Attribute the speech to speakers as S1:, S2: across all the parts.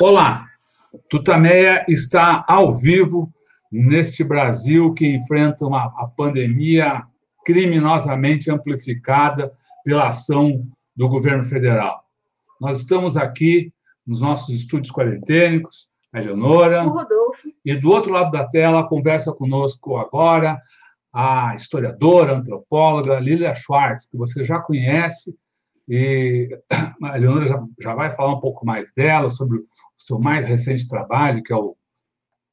S1: Olá, Tutameia está ao vivo neste Brasil que enfrenta uma a pandemia criminosamente amplificada pela ação do governo federal. Nós estamos aqui nos nossos estúdios quarentênicos, a Eleonora.
S2: O Rodolfo.
S1: E do outro lado da tela, conversa conosco agora a historiadora, antropóloga Lilia Schwartz, que você já conhece, e a Eleonora já, já vai falar um pouco mais dela, sobre o seu mais recente trabalho, que é o,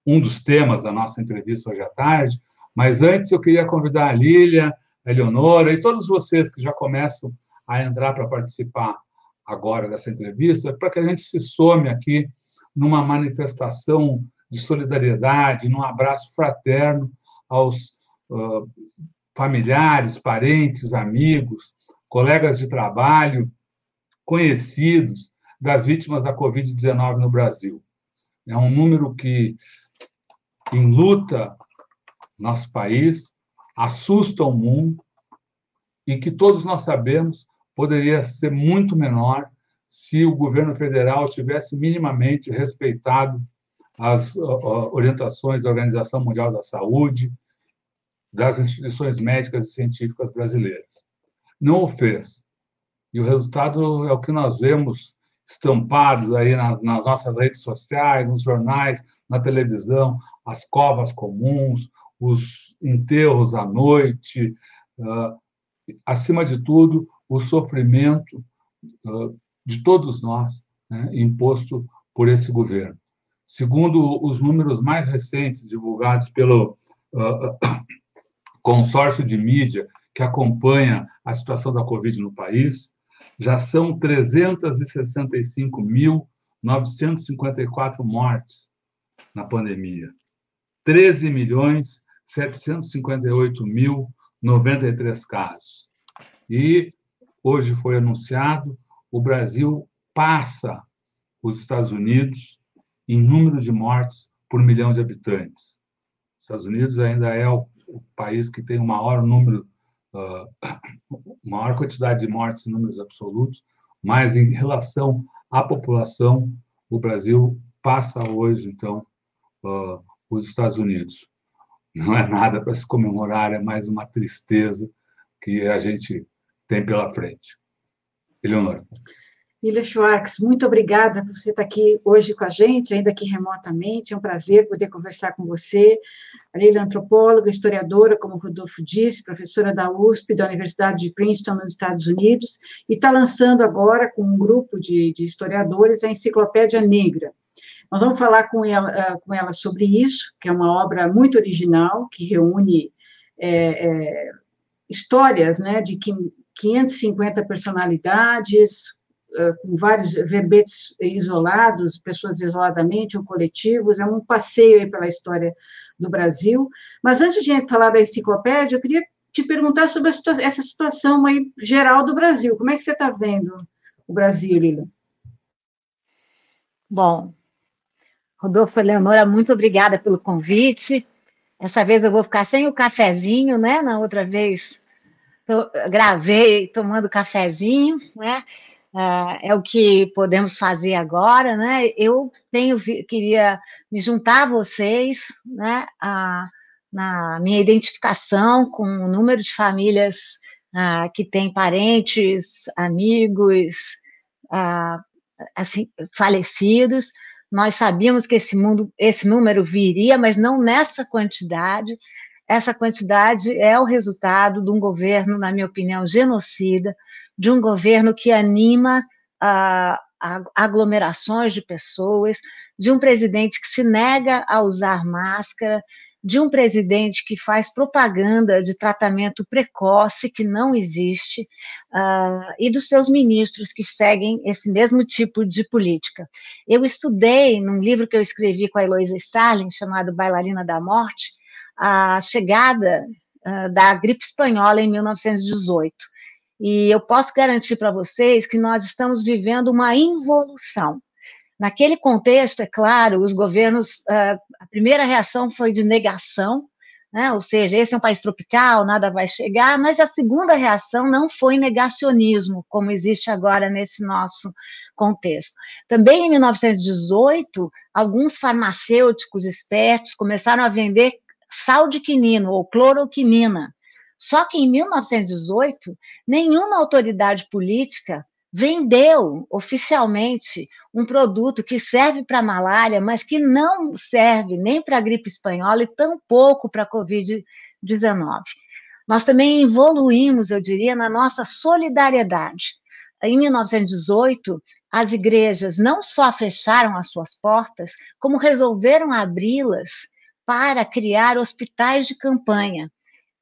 S1: um dos temas da nossa entrevista hoje à tarde. Mas antes eu queria convidar a Lília, a Eleonora e todos vocês que já começam a entrar para participar agora dessa entrevista, para que a gente se some aqui numa manifestação de solidariedade, num abraço fraterno aos uh, familiares, parentes, amigos, colegas de trabalho, conhecidos das vítimas da Covid-19 no Brasil. É um número que enluta nosso país, assusta o mundo e que todos nós sabemos poderia ser muito menor se o governo federal tivesse minimamente respeitado as orientações da Organização Mundial da Saúde, das instituições médicas e científicas brasileiras não o fez. E o resultado é o que nós vemos estampado aí nas, nas nossas redes sociais, nos jornais, na televisão, as covas comuns, os enterros à noite, uh, acima de tudo, o sofrimento uh, de todos nós, né, imposto por esse governo. Segundo os números mais recentes divulgados pelo uh, consórcio de mídia que acompanha a situação da Covid no país, já são 365.954 mortes na pandemia. 13 milhões 758.093 casos. E hoje foi anunciado, o Brasil passa os Estados Unidos em número de mortes por milhão de habitantes. Os Estados Unidos ainda é o, o país que tem o maior número uh, maior quantidade de mortes em números absolutos, mas em relação à população, o Brasil passa hoje, então, uh, os Estados Unidos. Não é nada para se comemorar, é mais uma tristeza que a gente tem pela frente. Eleonora.
S2: Lilia Schwartz, muito obrigada por você estar aqui hoje com a gente, ainda que remotamente. É um prazer poder conversar com você. A Lilia é antropóloga, historiadora, como o Rodolfo disse, professora da USP, da Universidade de Princeton, nos Estados Unidos, e está lançando agora, com um grupo de, de historiadores, a Enciclopédia Negra. Nós vamos falar com ela, ah, com ela sobre isso, que é uma obra muito original, que reúne é, é, histórias né, de 550 personalidades, com vários verbetes isolados, pessoas isoladamente ou coletivos, é um passeio pela história do Brasil. Mas antes de falar da enciclopédia, eu queria te perguntar sobre situa essa situação aí geral do Brasil. Como é que você está vendo o Brasil, Lila?
S3: Bom, Rodolfo Leonora, muito obrigada pelo convite. Essa vez eu vou ficar sem o cafezinho, né? Na outra vez tô, gravei tomando cafezinho, né? Uh, é o que podemos fazer agora, né? Eu tenho queria me juntar a vocês, né? A, na minha identificação com o número de famílias uh, que têm parentes, amigos, uh, assim, falecidos. Nós sabíamos que esse mundo, esse número viria, mas não nessa quantidade. Essa quantidade é o resultado de um governo, na minha opinião, genocida, de um governo que anima a, a aglomerações de pessoas, de um presidente que se nega a usar máscara, de um presidente que faz propaganda de tratamento precoce que não existe, uh, e dos seus ministros que seguem esse mesmo tipo de política. Eu estudei num livro que eu escrevi com a Heloísa Stalin, chamado Bailarina da Morte, a chegada uh, da gripe espanhola em 1918. E eu posso garantir para vocês que nós estamos vivendo uma involução. Naquele contexto, é claro, os governos, a primeira reação foi de negação, né? ou seja, esse é um país tropical, nada vai chegar, mas a segunda reação não foi negacionismo, como existe agora nesse nosso contexto. Também em 1918, alguns farmacêuticos espertos começaram a vender sal de quinino ou cloroquinina. Só que em 1918, nenhuma autoridade política vendeu oficialmente um produto que serve para malária, mas que não serve nem para a gripe espanhola e tampouco para a Covid-19. Nós também evoluímos, eu diria, na nossa solidariedade. Em 1918, as igrejas não só fecharam as suas portas, como resolveram abri-las para criar hospitais de campanha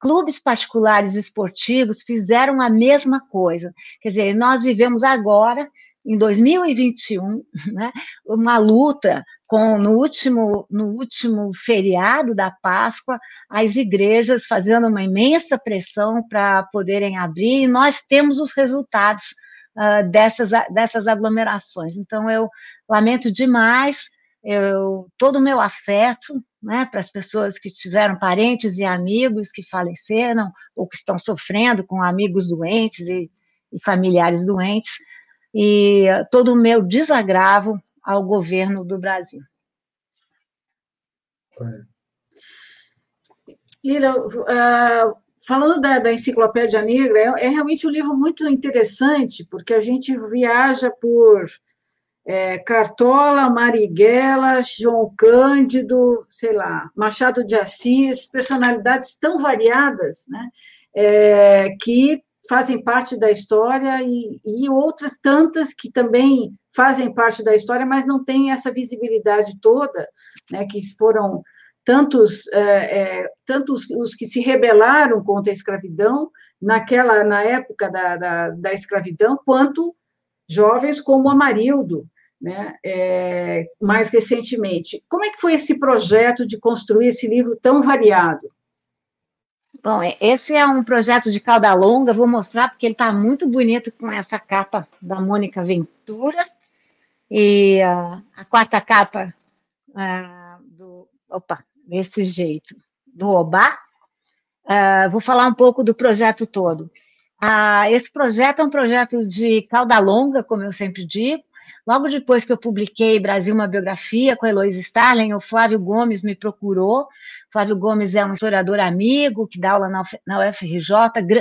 S3: clubes particulares esportivos fizeram a mesma coisa. Quer dizer, nós vivemos agora, em 2021, né, uma luta com no último, no último feriado da Páscoa, as igrejas fazendo uma imensa pressão para poderem abrir, e nós temos os resultados uh, dessas, dessas aglomerações. Então, eu lamento demais, eu, todo o meu afeto né, para as pessoas que tiveram parentes e amigos que faleceram ou que estão sofrendo com amigos doentes e, e familiares doentes, e todo o meu desagravo ao governo do Brasil.
S2: Lila, uh, falando da, da, Enciclopédia Negra, é, é, realmente um livro muito interessante, porque a gente viaja por é, Cartola, Marighella, João Cândido, sei lá, Machado de Assis, personalidades tão variadas, né, é, que fazem parte da história e, e, outras tantas que também fazem parte da história, mas não têm essa visibilidade toda, né, que foram tantos, é, é, tantos os que se rebelaram contra a escravidão naquela na época da, da, da escravidão, quanto jovens como Amarildo, né, é, mais recentemente. Como é que foi esse projeto de construir esse livro tão variado?
S3: Bom, esse é um projeto de cauda longa, vou mostrar porque ele está muito bonito com essa capa da Mônica Ventura e uh, a quarta capa uh, do, opa, desse jeito, do Obá. Uh, vou falar um pouco do projeto todo. Esse projeto é um projeto de cauda longa, como eu sempre digo, Logo depois que eu publiquei Brasil, uma biografia com a Heloísa Starling, o Flávio Gomes me procurou. Flávio Gomes é um historiador amigo que dá aula na UFRJ,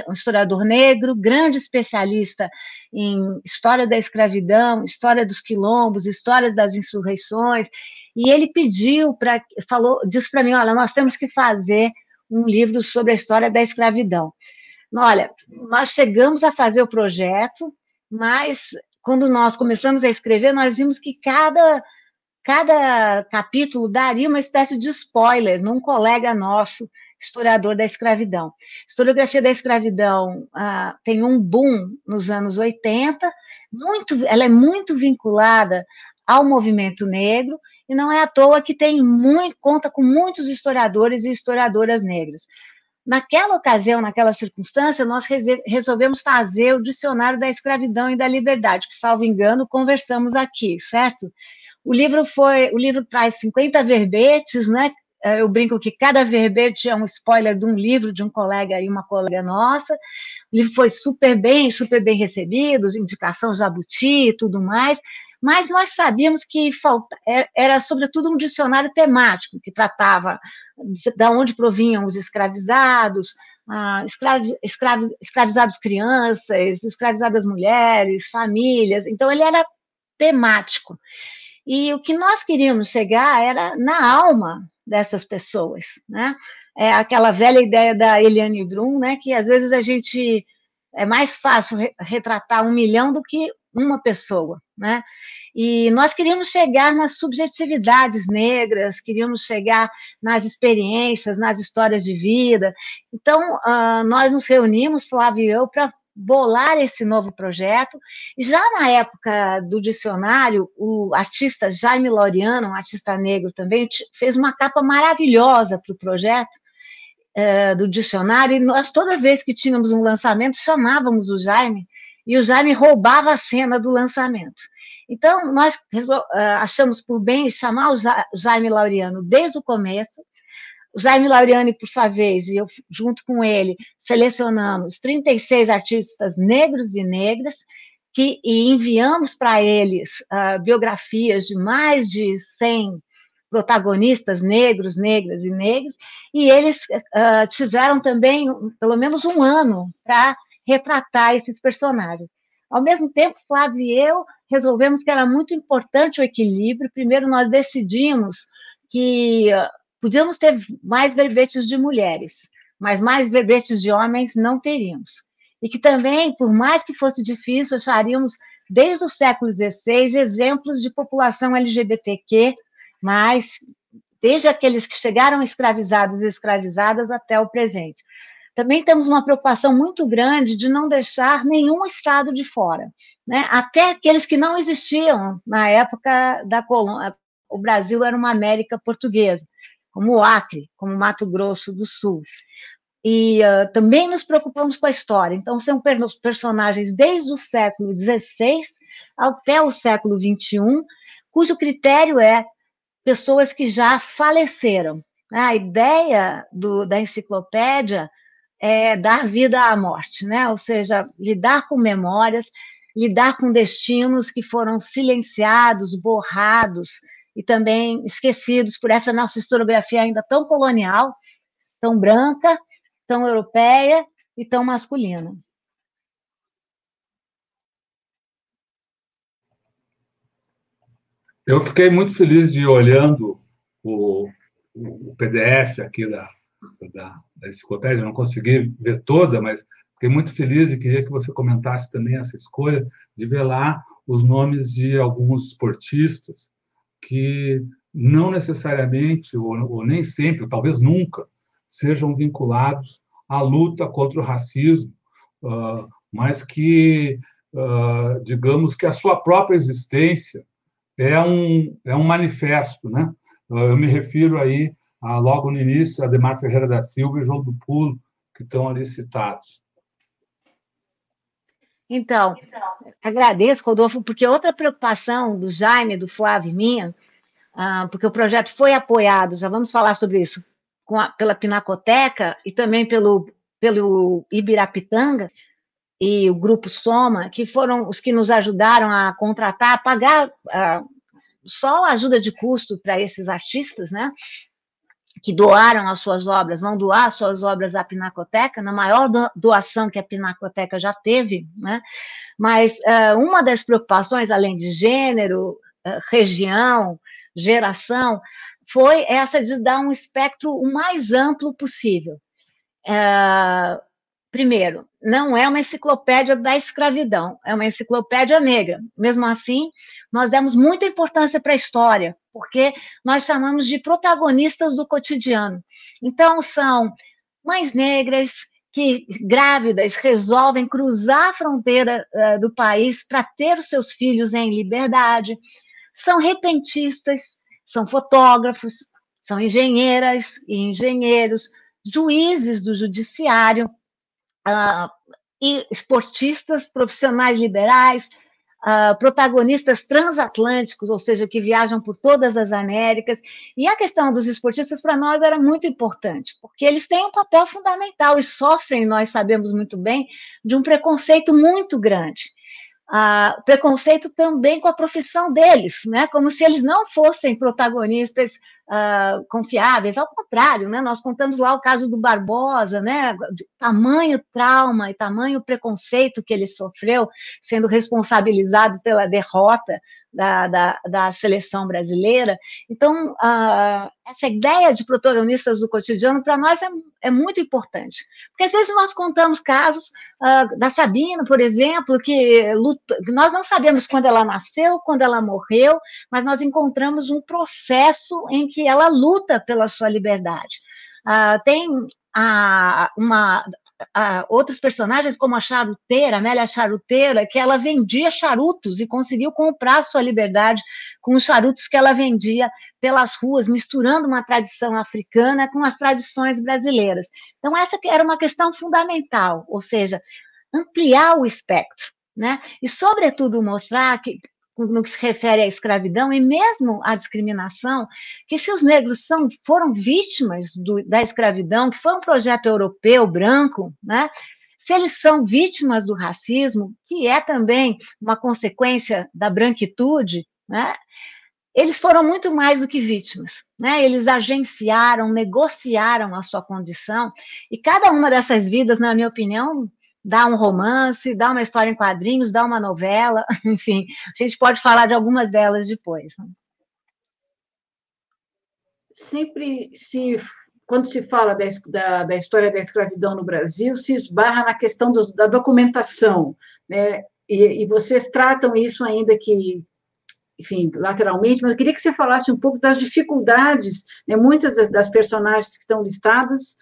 S3: um historiador negro, grande especialista em história da escravidão, história dos quilombos, história das insurreições. E ele pediu para, falou, disse para mim, olha, nós temos que fazer um livro sobre a história da escravidão. Olha, nós chegamos a fazer o projeto, mas quando nós começamos a escrever, nós vimos que cada, cada capítulo daria uma espécie de spoiler num colega nosso, historiador da escravidão. Historiografia da escravidão ah, tem um boom nos anos 80, muito, ela é muito vinculada ao movimento negro, e não é à toa que tem muito, conta com muitos historiadores e historiadoras negras. Naquela ocasião, naquela circunstância, nós resolvemos fazer o dicionário da escravidão e da liberdade, que, salvo engano, conversamos aqui, certo? O livro foi, o livro traz 50 verbetes, né? É, eu brinco que cada verbete é um spoiler de um livro de um colega e uma colega nossa. O livro foi super bem, super bem recebido, indicação Jabuti e tudo mais mas nós sabíamos que falta, é, era, sobretudo, um dicionário temático, que tratava de, de onde provinham os escravizados, ah, escravi, escravi, escravizados crianças, escravizadas mulheres, famílias. Então, ele era temático. E o que nós queríamos chegar era na alma dessas pessoas, né? É aquela velha ideia da Eliane Brum, né? Que às vezes a gente é mais fácil retratar um milhão do que uma pessoa, né? E nós queríamos chegar nas subjetividades negras, queríamos chegar nas experiências, nas histórias de vida. Então, uh, nós nos reunimos, Flávio e eu, para bolar esse novo projeto. E já na época do dicionário, o artista Jaime Laureano, um artista negro também, fez uma capa maravilhosa para o projeto, uh, do dicionário, e nós, toda vez que tínhamos um lançamento, chamávamos o Jaime e o Jaime roubava a cena do lançamento. Então, nós achamos por bem chamar o Jaime Laureano desde o começo, O Jaime Lauriani, por sua vez, e eu, junto com ele, selecionamos 36 artistas negros e negras, que, e enviamos para eles uh, biografias de mais de 100 protagonistas negros, negras e negros, e eles uh, tiveram também pelo menos um ano para retratar esses personagens. Ao mesmo tempo, Flávio e eu resolvemos que era muito importante o equilíbrio. Primeiro, nós decidimos que uh, podíamos ter mais verbetes de mulheres, mas mais verbetes de homens não teríamos. E que também, por mais que fosse difícil, acharíamos, desde o século XVI, exemplos de população LGBTQ mas desde aqueles que chegaram escravizados e escravizadas até o presente. Também temos uma preocupação muito grande de não deixar nenhum estado de fora, né? até aqueles que não existiam na época da colônia. O Brasil era uma América portuguesa, como o Acre, como Mato Grosso do Sul. E uh, também nos preocupamos com a história. Então, são personagens desde o século XVI até o século XXI, cujo critério é pessoas que já faleceram. A ideia do, da enciclopédia é dar vida à morte, né? ou seja, lidar com memórias, lidar com destinos que foram silenciados, borrados e também esquecidos por essa nossa historiografia ainda tão colonial, tão branca, tão europeia e tão masculina.
S1: Eu fiquei muito feliz de ir olhando o, o PDF aqui da, da, da enciclopédia, não consegui ver toda, mas fiquei muito feliz e queria que você comentasse também essa escolha de ver lá os nomes de alguns esportistas que não necessariamente, ou, ou nem sempre, ou talvez nunca, sejam vinculados à luta contra o racismo, uh, mas que, uh, digamos que a sua própria existência é um, é um manifesto, né? Eu me refiro aí, a, logo no início, a Demar Ferreira da Silva e João do Pulo, que estão ali citados.
S3: Então, agradeço, Rodolfo, porque outra preocupação do Jaime, do Flávio e minha, ah, porque o projeto foi apoiado, já vamos falar sobre isso, a, pela Pinacoteca e também pelo, pelo Ibirapitanga, e o Grupo Soma, que foram os que nos ajudaram a contratar, a pagar uh, só a ajuda de custo para esses artistas, né? Que doaram as suas obras, vão doar as suas obras à Pinacoteca, na maior doação que a Pinacoteca já teve, né? Mas uh, uma das preocupações, além de gênero, uh, região, geração, foi essa de dar um espectro o mais amplo possível. Uh, primeiro, não é uma enciclopédia da escravidão, é uma enciclopédia negra. Mesmo assim, nós demos muita importância para a história, porque nós chamamos de protagonistas do cotidiano. Então, são mães negras que, grávidas, resolvem cruzar a fronteira uh, do país para ter os seus filhos em liberdade, são repentistas, são fotógrafos, são engenheiras e engenheiros, juízes do judiciário, uh, esportistas profissionais liberais, uh, protagonistas transatlânticos, ou seja, que viajam por todas as Américas. E a questão dos esportistas para nós era muito importante, porque eles têm um papel fundamental e sofrem, nós sabemos muito bem, de um preconceito muito grande. Uh, preconceito também com a profissão deles, né? como se eles não fossem protagonistas uh, confiáveis, ao contrário, né? Nós contamos lá o caso do Barbosa, né? De tamanho trauma e tamanho preconceito que ele sofreu, sendo responsabilizado pela derrota da, da, da seleção brasileira. Então, uh, essa ideia de protagonistas do cotidiano, para nós, é, é, muito importante. Porque às vezes nós contamos casos uh, da Sabina, por exemplo, que, luta, que nós não sabemos quando ela nasceu, quando ela morreu, mas nós encontramos um processo em que que ela luta pela sua liberdade. Uh, tem uh, uma, uh, outros personagens, como a charuteira, Amélia Charuteira, que ela vendia charutos e conseguiu comprar sua liberdade com os charutos que ela vendia pelas ruas, misturando uma tradição africana com as tradições brasileiras. Então, essa era uma questão fundamental, ou seja, ampliar o espectro. Né? E, sobretudo, mostrar que no que se refere à escravidão e mesmo à discriminação, que se os negros são, foram vítimas do, da escravidão, que foi um projeto europeu branco, né? se eles são vítimas do racismo, que é também uma consequência da branquitude, né? eles foram muito mais do que vítimas, né? Eles agenciaram, negociaram a sua condição, e cada uma dessas vidas, na minha opinião, dá um romance, dá uma história em quadrinhos, dá uma novela, enfim, a gente pode falar de algumas delas depois. Né?
S2: Sempre se quando se fala da, da, da, história da escravidão no Brasil, se esbarra na questão do, da documentação, né? E, e, vocês tratam isso ainda que, enfim, lateralmente, mas eu queria que você falasse um pouco das dificuldades, né? Muitas das, das personagens que estão listadas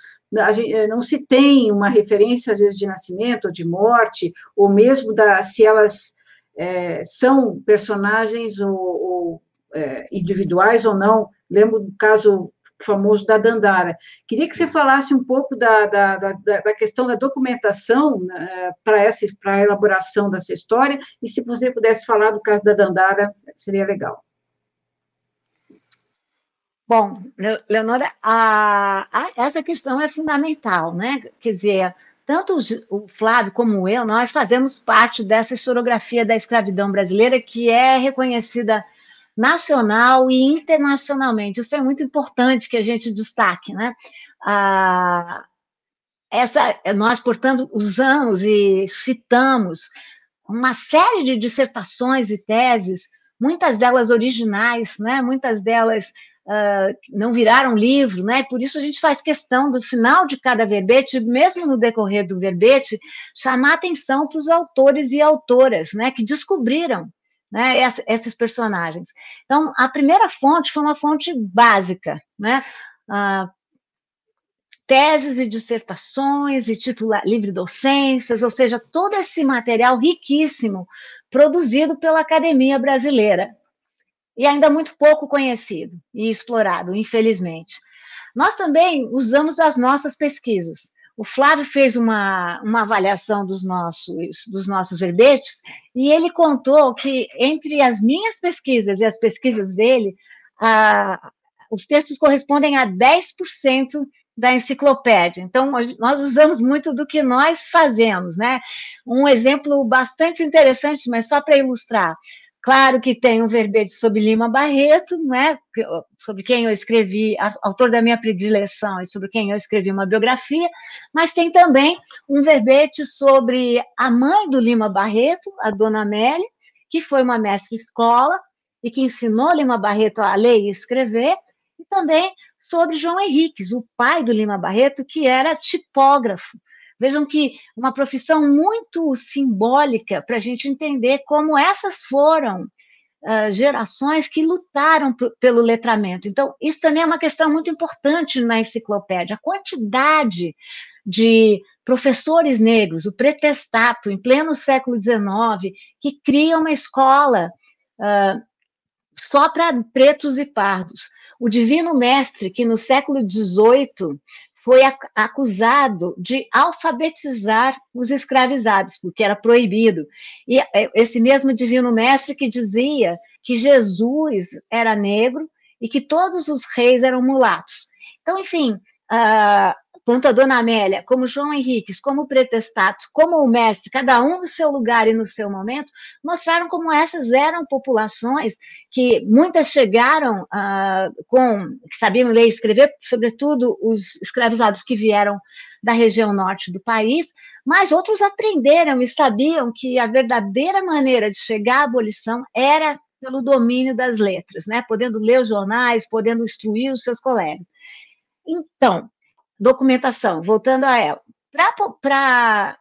S2: Gente, eh, não se tem uma referência, às vezes, de nascimento, ou de morte, ou mesmo da, se elas é, são personagens ou, ou é, individuais ou não. Lembro do caso famoso da Dandara. Queria que você falasse um pouco da, da, da, da questão da documentação né, para a elaboração dessa história, e se você pudesse falar do caso da Dandara, seria legal.
S3: Bom, Leonora, a, a, essa questão é fundamental, né? Quer dizer, tanto o Flávio como eu, nós fazemos parte dessa historiografia da escravidão brasileira que é reconhecida nacional e internacionalmente. Isso é muito importante que a gente destaque, né? Essa, nós, portanto, usamos e citamos uma série de dissertações e teses, muitas delas originais, né? Muitas delas uh, não viraram livro, né? Por isso a gente faz questão do final de cada verbete, mesmo no decorrer do verbete, chamar atenção para os autores e autoras, né? Que descobriram né, esses personagens. Então, a primeira fonte foi uma fonte básica, né? Uh, teses e dissertações e titula livre docências, ou seja, todo esse material riquíssimo produzido pela Academia Brasileira, e ainda muito pouco conhecido e explorado, infelizmente. Nós também usamos as nossas pesquisas. O Flávio fez uma, uma avaliação dos nossos, dos nossos verbetes e ele contou que entre as minhas pesquisas e as pesquisas dele, a, os textos correspondem a 10% da enciclopédia. Então, nós usamos muito do que nós fazemos, né? Um exemplo bastante interessante, mas só para ilustrar. Claro que tem um verbete sobre Lima Barreto, né, sobre quem eu escrevi, autor da minha predileção e sobre quem eu escrevi uma biografia, mas tem também um verbete sobre a mãe do Lima Barreto, a dona Amélia, que foi uma mestre escola e que ensinou Lima Barreto a ler e escrever, e também sobre João Henriques, o pai do Lima Barreto, que era tipógrafo, Vejam que uma profissão muito simbólica para a gente entender como essas foram uh, gerações que lutaram pelo letramento. Então, isso também é uma questão muito importante na enciclopédia. A quantidade de professores negros, o pretestato, em pleno século XIX, que cria uma escola uh, só para pretos e pardos. O Divino Mestre, que no século XVIII foi acusado de alfabetizar os escravizados, porque era proibido. E é, esse mesmo divino mestre que dizia que Jesus era negro e que todos os reis eram mulatos. Então, enfim, uh, tanto a dona Amélia, como João Henriques, como o Pretestato, como o mestre, cada um no seu lugar e no seu momento, mostraram como essas eram populações que muitas chegaram uh, com, que sabiam ler e escrever, sobretudo os escravizados que vieram da região norte do país, mas outros aprenderam e sabiam que a verdadeira maneira de chegar à abolição era pelo domínio das letras, né? podendo ler os jornais, podendo instruir os seus colegas. Então, documentação, voltando a ela. Para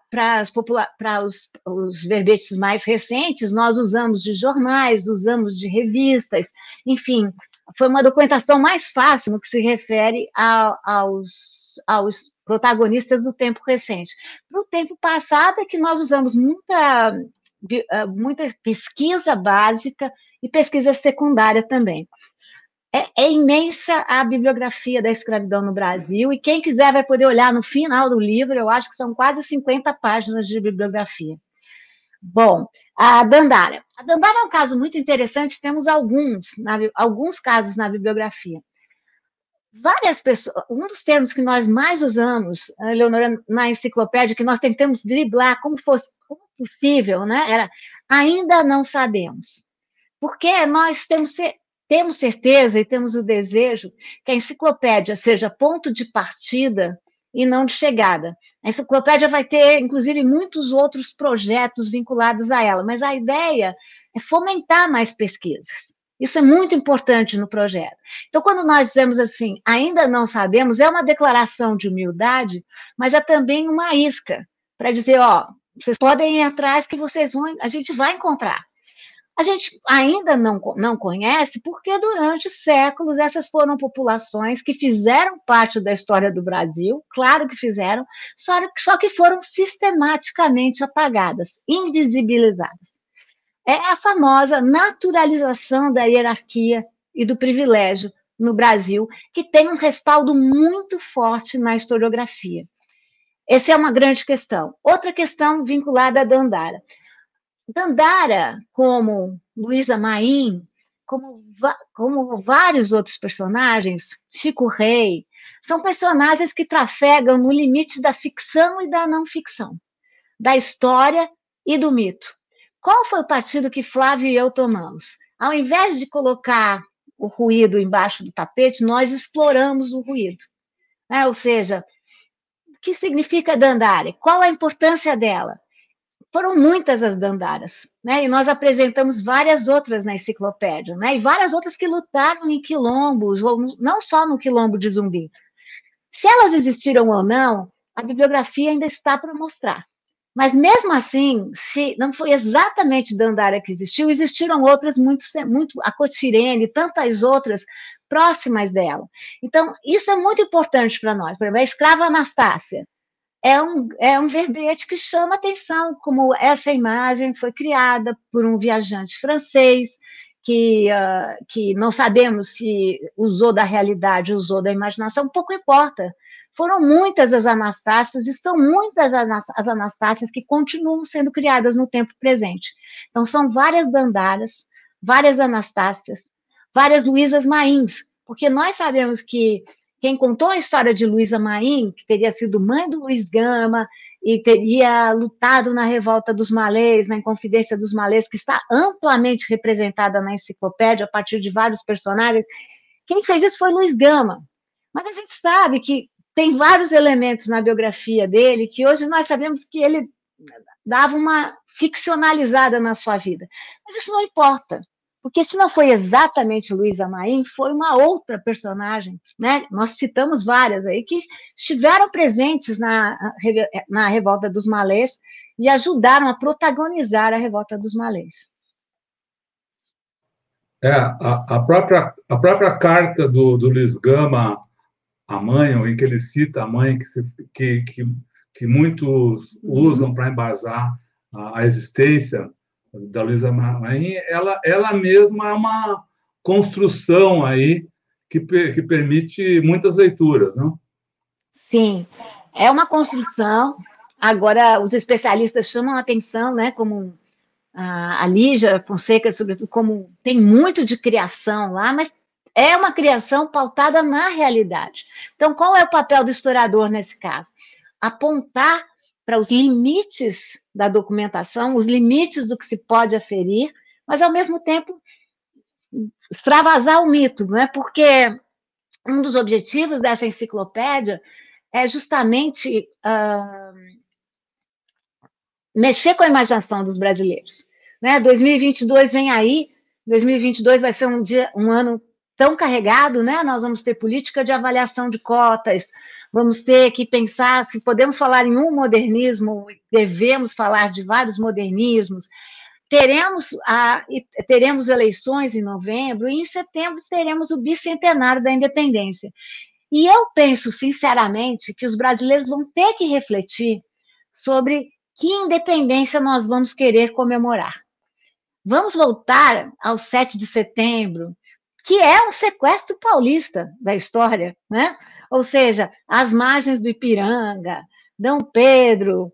S3: os, os verbetes mais recentes, nós usamos de jornais, usamos de revistas, enfim, foi uma documentação mais fácil no que se refere a, aos, aos protagonistas do tempo recente. Para o tempo passado é que nós usamos muita, muita pesquisa básica e pesquisa secundária também. É, é, imensa a bibliografia da escravidão no Brasil, e quem quiser vai poder olhar no final do livro, eu acho que são quase 50 páginas de bibliografia. Bom, a Dandara. A Dandara é um caso muito interessante, temos alguns, na, alguns casos na bibliografia. Várias pessoas, um dos termos que nós mais usamos, Leonora, na enciclopédia, que nós tentamos driblar como fosse como possível, né? Era ainda não sabemos. Porque nós temos, temos certeza e temos o desejo que a enciclopédia seja ponto de partida e não de chegada. A enciclopédia vai ter, inclusive, muitos outros projetos vinculados a ela, mas a ideia é fomentar mais pesquisas. Isso é muito importante no projeto. Então, quando nós dizemos assim, ainda não sabemos, é uma declaração de humildade, mas é também uma isca para dizer, ó, vocês podem ir atrás que vocês vão, a gente vai encontrar. A gente ainda não, não conhece porque durante séculos essas foram populações que fizeram parte da história do Brasil, claro que fizeram, só, só que foram sistematicamente apagadas, invisibilizadas. É a famosa naturalização da hierarquia e do privilégio no Brasil, que tem um respaldo muito forte na historiografia. Essa é uma grande questão. Outra questão vinculada a Dandara. Dandara, como Luísa Maim, como, como vários outros personagens, Chico Rei, são personagens que trafegam no limite da ficção e da não ficção, da história e do mito. Qual foi o partido que Flávio e eu tomamos? Ao invés de colocar o ruído embaixo do tapete, nós exploramos o ruído. Né? Ou seja, o que significa Dandara? Qual a importância dela? Foram muitas as dandaras, né? E nós apresentamos várias outras na enciclopédia, né? E várias outras que lutaram em quilombos, ou não só no quilombo de Zumbi. Se elas existiram ou não, a bibliografia ainda está para mostrar. Mas mesmo assim, se não foi exatamente Dandara que existiu, existiram outras muito, muito a Cotirene tantas outras próximas dela. Então, isso é muito importante para nós. Por exemplo, a escrava Anastácia é um, é um verbete que chama atenção, como essa imagem foi criada por um viajante francês, que, uh, que não sabemos se usou da realidade, usou da imaginação, pouco importa. Foram muitas as Anastácias e são muitas as Anastácias que continuam sendo criadas no tempo presente. Então, são várias Dandaras, várias Anastácias, várias Luísas Mains, porque nós sabemos que quem contou a história de Luísa Maim, que teria sido mãe do Luiz Gama e teria lutado na revolta dos malês, na Inconfidência dos Malês, que está amplamente representada na enciclopédia a partir de vários personagens, quem fez isso foi Luiz Gama. Mas a gente sabe que tem vários elementos na biografia dele que hoje nós sabemos que ele dava uma ficcionalizada na sua vida. Mas isso não importa. Porque se não foi exatamente Luísa Maim, foi uma outra personagem, né? Nós citamos várias aí que estiveram presentes na, na Revolta dos Malês e ajudaram a protagonizar a Revolta dos Malês.
S1: É, a, a, própria, a própria carta do, do Luiz Gama à mãe, em que ele cita a mãe que, se, que, que, que muitos usam para embasar a, a existência da Luísa Maim, ela, ela mesma é uma construção aí que, que permite muitas leituras, não?
S3: Sim, é uma construção. Agora, os especialistas chamam a atenção, né, como a Lígia Fonseca, sobretudo, como tem muito de criação lá, mas é uma criação pautada na realidade. Então, qual é o papel do historiador nesse caso? Apontar para os limites da documentação, os limites do que se pode aferir, mas, ao mesmo tempo, extravasar o mito, não é? Porque um dos objetivos dessa enciclopédia é justamente uh, mexer com a imaginação dos brasileiros. Né? 2022 vem aí, 2022 vai ser um, dia, um ano tão carregado, né? Nós vamos ter política de avaliação de cotas, vamos ter que pensar se podemos falar em um modernismo, devemos falar de vários modernismos. Teremos, a, teremos eleições em novembro, e em setembro teremos o bicentenário da independência. E eu penso, sinceramente, que os brasileiros vão ter que refletir sobre que independência nós vamos querer comemorar. Vamos voltar ao 7 de setembro, que é um sequestro paulista da história, né? Ou seja, as margens do Ipiranga, Dom Pedro,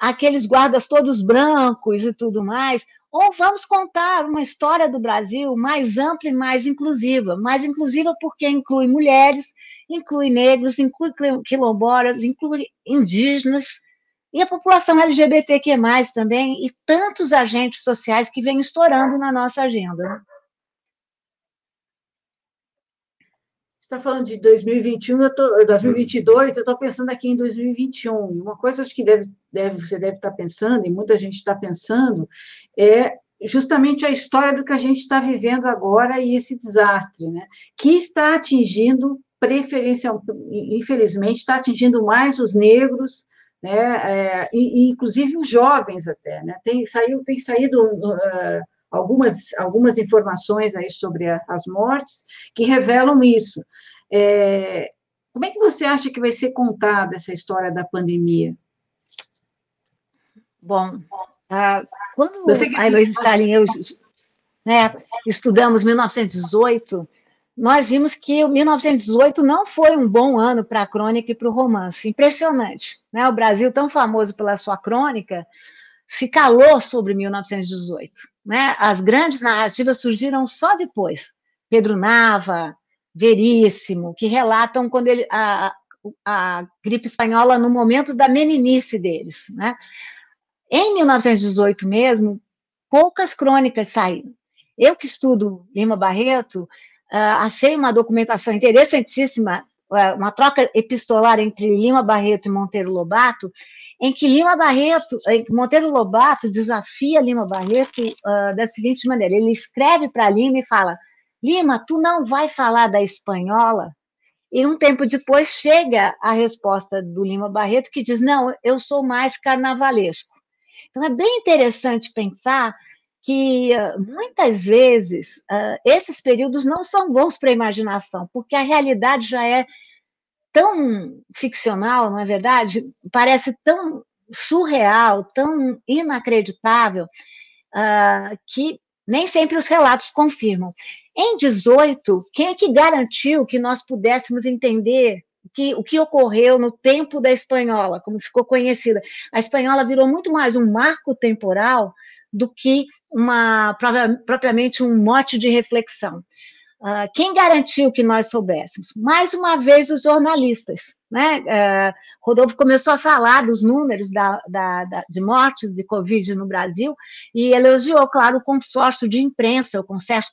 S3: aqueles guardas todos brancos e tudo mais, ou vamos contar uma história do Brasil mais ampla e mais inclusiva, mais inclusiva porque inclui mulheres, inclui negros, inclui quilombolas, inclui indígenas e a população LGBTQ+, também, e tantos agentes sociais que vêm estourando na nossa agenda.
S2: Está falando de 2021, eu tô, 2022, eu estou pensando aqui em 2021. Uma coisa acho que deve, deve, você deve estar pensando, e muita gente está pensando, é justamente a história do que a gente está vivendo agora e esse desastre, né? Que está atingindo, preferencial, infelizmente, está atingindo mais os negros, né? É, e, inclusive os jovens até, né? Tem, saiu, tem saído. Uh, algumas, algumas informações aí sobre a, as mortes que revelam isso. É, como é que você acha que vai ser contada essa história da pandemia?
S3: Bom, uh, quando a Heloísa Stalin e eu né, estudamos 1918, nós vimos que 1918 não foi um bom ano para a crônica e para o romance. Impressionante. Né? O Brasil, tão famoso pela sua crônica, se calou sobre 1918. Né? As grandes narrativas surgiram só depois. Pedro Nava, Veríssimo, que relatam quando ele, a, a gripe espanhola no momento da meninice deles. Né? Em 1918 mesmo, poucas crônicas saíram. Eu que estudo Lima Barreto, uh, achei uma documentação interessantíssima, uh, uma troca epistolar entre Lima Barreto e Monteiro Lobato, em que Lima Barreto, Monteiro Lobato desafia Lima Barreto uh, da seguinte maneira: ele escreve para Lima e fala, Lima, tu não vai falar da espanhola? E um tempo depois chega a resposta do Lima Barreto que diz: não, eu sou mais carnavalesco. Então é bem interessante pensar que muitas vezes uh, esses períodos não são bons para a imaginação, porque a realidade já é tão ficcional, não é verdade? Parece tão surreal, tão inacreditável, uh, que nem sempre os relatos confirmam. Em 18, quem é que garantiu que nós pudéssemos entender que, o que ocorreu no tempo da espanhola, como ficou conhecida? A espanhola virou muito mais um marco temporal do que uma propriamente um mote de reflexão. Uh, quem garantiu que nós soubéssemos? Mais uma vez, os jornalistas. Né? Uh, Rodolfo começou a falar dos números da, da, da, de mortes de Covid no Brasil e elogiou, claro, o consórcio de imprensa, o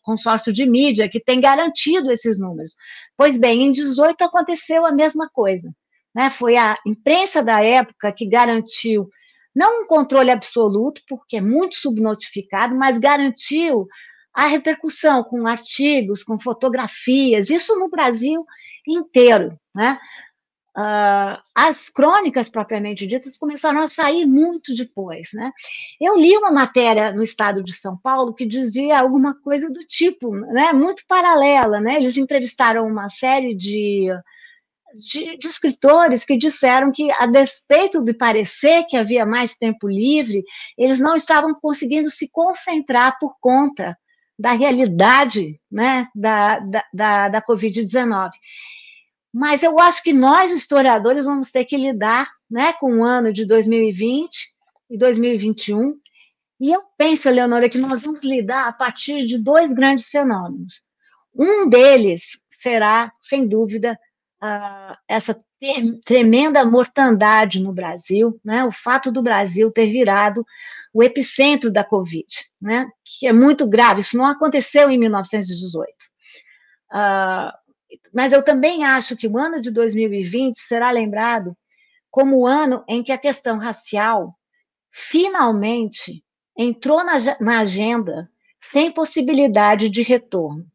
S3: consórcio, de mídia, que tem garantido esses números. Pois bem, em 18 aconteceu a mesma coisa. Né? Foi a imprensa da época que garantiu não um controle absoluto, porque é muito subnotificado, mas garantiu a repercussão com artigos, com fotografias, isso no Brasil inteiro. Né? Uh, as crônicas propriamente ditas começaram a sair muito depois. Né? Eu li uma matéria no estado de São Paulo que dizia alguma coisa do tipo, né, muito paralela. Né? Eles entrevistaram uma série de, de, de escritores que disseram que, a despeito de parecer que havia mais tempo livre, eles não estavam conseguindo se concentrar por conta da realidade né, da, da, da, da Covid-19. Mas eu acho que nós, historiadores, vamos ter que lidar né, com o ano de 2020 e 2021. E eu penso, Leonora, que nós vamos lidar a partir de dois grandes fenômenos. Um deles será, sem dúvida, essa tremenda mortandade no Brasil, né? o fato do Brasil ter virado o epicentro da Covid, né? que é muito grave, isso não aconteceu em 1918. Uh, ah, mas eu também acho que o ano de 2020 será lembrado como o ano em que a questão racial finalmente entrou na, na agenda sem possibilidade de retorno.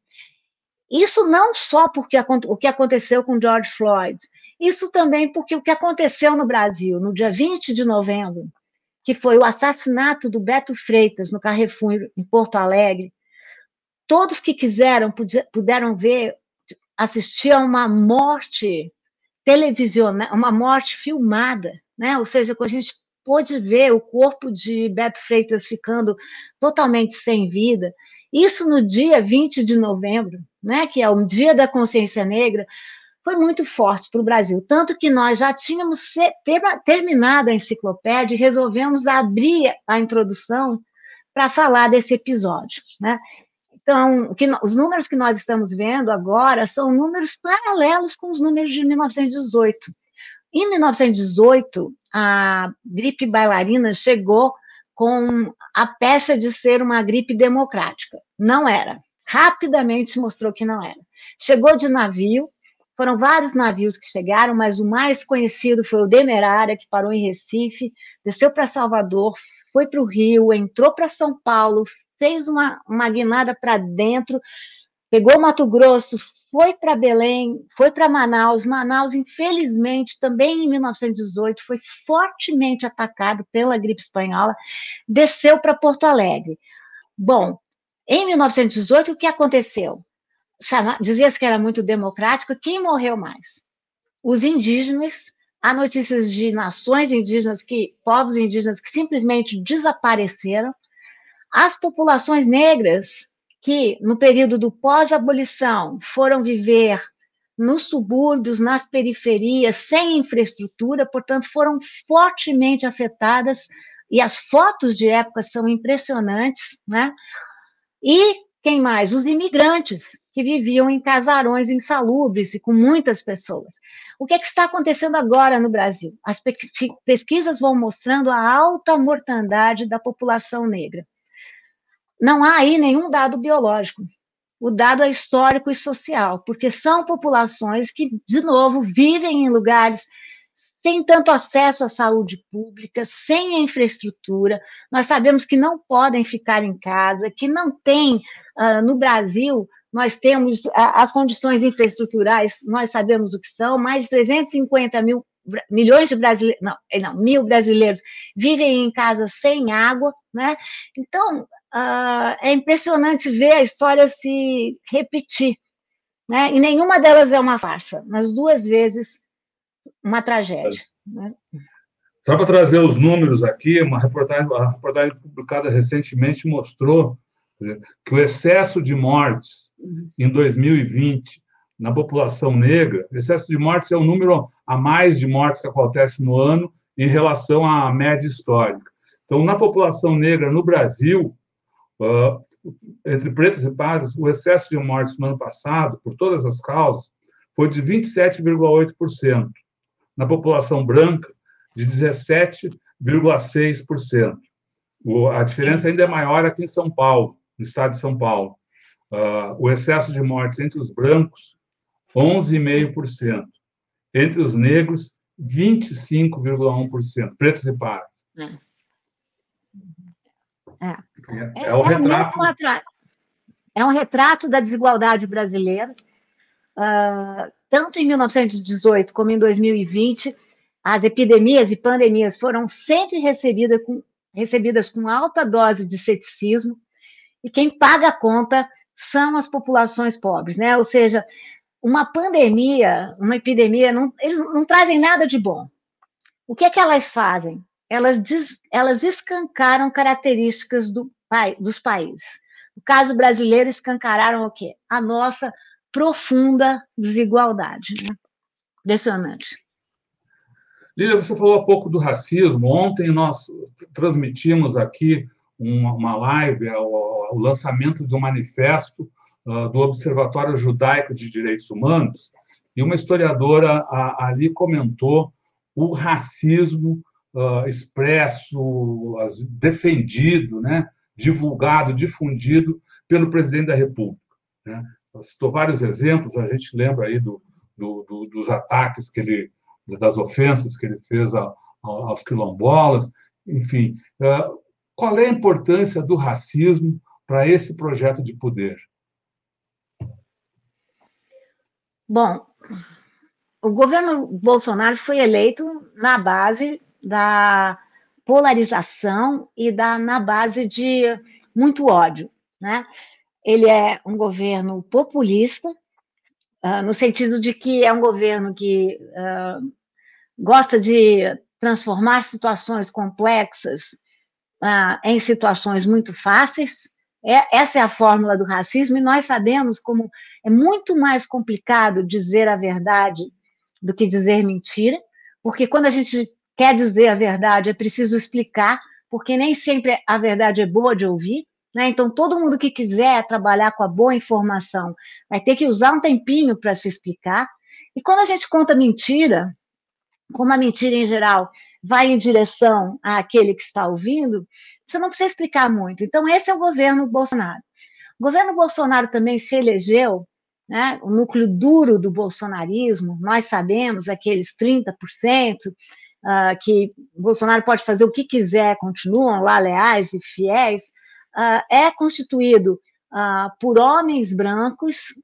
S3: Isso não só porque o que aconteceu com George Floyd, isso também porque o que aconteceu no Brasil no dia 20 de novembro, que foi o assassinato do Beto Freitas no Carrefour em Porto Alegre, todos que quiseram puderam ver, assistir a uma morte televisionada, uma morte filmada, né? Ou seja, a gente pôde ver o corpo de Beto Freitas ficando totalmente sem vida. Isso no dia 20 de novembro, né, que é o Dia da Consciência Negra, foi muito forte para o Brasil. Tanto que nós já tínhamos terminado a enciclopédia e resolvemos abrir a introdução para falar desse episódio. Né? Então, que, os números que nós estamos vendo agora são números paralelos com os números de 1918. Em 1918, a gripe bailarina chegou com a pecha de ser uma gripe democrática. Não era. Rapidamente mostrou que não era. Chegou de navio, foram vários navios que chegaram, mas o mais conhecido foi o Demerara, que parou em Recife, desceu para Salvador, foi para o Rio, entrou para São Paulo, fez uma, uma guinada para dentro, pegou Mato Grosso, foi para Belém, foi para Manaus. Manaus, infelizmente, também em 1918, foi fortemente atacado pela gripe espanhola, desceu para Porto Alegre. Bom, em 1918, o que aconteceu? Dizia-se que era muito democrático. Quem morreu mais? Os indígenas. Há notícias de nações indígenas, que povos indígenas que simplesmente desapareceram. As populações negras que, no período do pós-abolição, foram viver nos subúrbios, nas periferias, sem infraestrutura, portanto, foram fortemente afetadas, e as fotos de época são impressionantes, né? E quem mais? Os imigrantes, que viviam em casarões insalubres e com muitas pessoas. O que, é que está acontecendo agora no Brasil? As pesquisas vão mostrando a alta mortandade da população negra não há aí nenhum dado biológico. O dado é histórico e social, porque são populações que, de novo, vivem em lugares sem tanto acesso à saúde pública, sem infraestrutura. Nós sabemos que não podem ficar em casa, que não tem, uh, no Brasil, nós temos as condições infraestruturais, nós sabemos o que são, mais de 350 mil milhões de brasileiros, não, não, mil brasileiros vivem em casa sem água, né? Então, uh, é impressionante ver a história se repetir. Né? E nenhuma delas é uma farsa, mas duas vezes uma tragédia. Né?
S1: Só para trazer os números aqui, uma reportagem, a reportagem publicada recentemente mostrou que o excesso de mortes em 2020 na população negra, excesso de mortes é o número a mais de mortes que acontece no ano em relação à média histórica. Então, na população negra no Brasil, Uh, entre pretos e pardos, o excesso de mortes no ano passado, por todas as causas, foi de 27,8%. Na população branca, de 17,6%. A diferença ainda é maior aqui em São Paulo, no estado de São Paulo. Uh, o excesso de mortes entre os brancos, 11,5%. Entre os negros, 25,1%. Pretos e pardos. É.
S3: É, é, é, o é retrato. É um retrato da desigualdade brasileira. Uh, tanto em 1918 como em 2020, as epidemias e pandemias foram sempre recebidas com, recebidas com alta dose de ceticismo, e quem paga a conta são as populações pobres, né? Ou seja, uma pandemia, uma epidemia, não, eles não trazem nada de bom. O que é que elas fazem? elas, diz, elas escancaram características do, dos países. No caso brasileiro, escancararam o quê? A nossa profunda desigualdade. Né? Impressionante.
S1: Lília, você falou há pouco do racismo. Ontem nós transmitimos aqui uma, uma live, o, o, lançamento do manifesto uh, do Observatório Judaico de Direitos Humanos, e uma historiadora a, ali comentou o racismo uh, expresso, uh, defendido, né? divulgado, difundido pelo presidente da República. Né? Citou vários exemplos, a gente lembra aí do, do, do, dos ataques que ele, das ofensas que ele fez a, a, aos quilombolas, enfim. Uh, qual é a importância do racismo para esse projeto de poder?
S3: Bom, o governo Bolsonaro foi eleito na base da polarização e da na base de muito ódio, né? Ele é um governo populista, uh, no sentido de que é um governo que uh, gosta de transformar situações complexas uh, em situações muito fáceis. É, essa é a fórmula do racismo, e nós sabemos como é muito mais complicado dizer a verdade do que dizer mentira, porque quando a gente quer dizer a verdade, é preciso explicar, porque nem sempre a verdade é boa de ouvir. Né? Então, todo mundo que quiser trabalhar com a boa informação vai ter que usar um tempinho para se explicar. E quando a gente conta mentira, como a mentira em geral vai em direção àquele que está ouvindo, você não precisa explicar muito. Então, esse é o governo Bolsonaro. O governo Bolsonaro também se elegeu, né, o núcleo duro do bolsonarismo, nós sabemos, aqueles 30%, uh, que Bolsonaro pode fazer o que quiser, continuam lá leais e fiéis, uh, é constituído uh, por homens brancos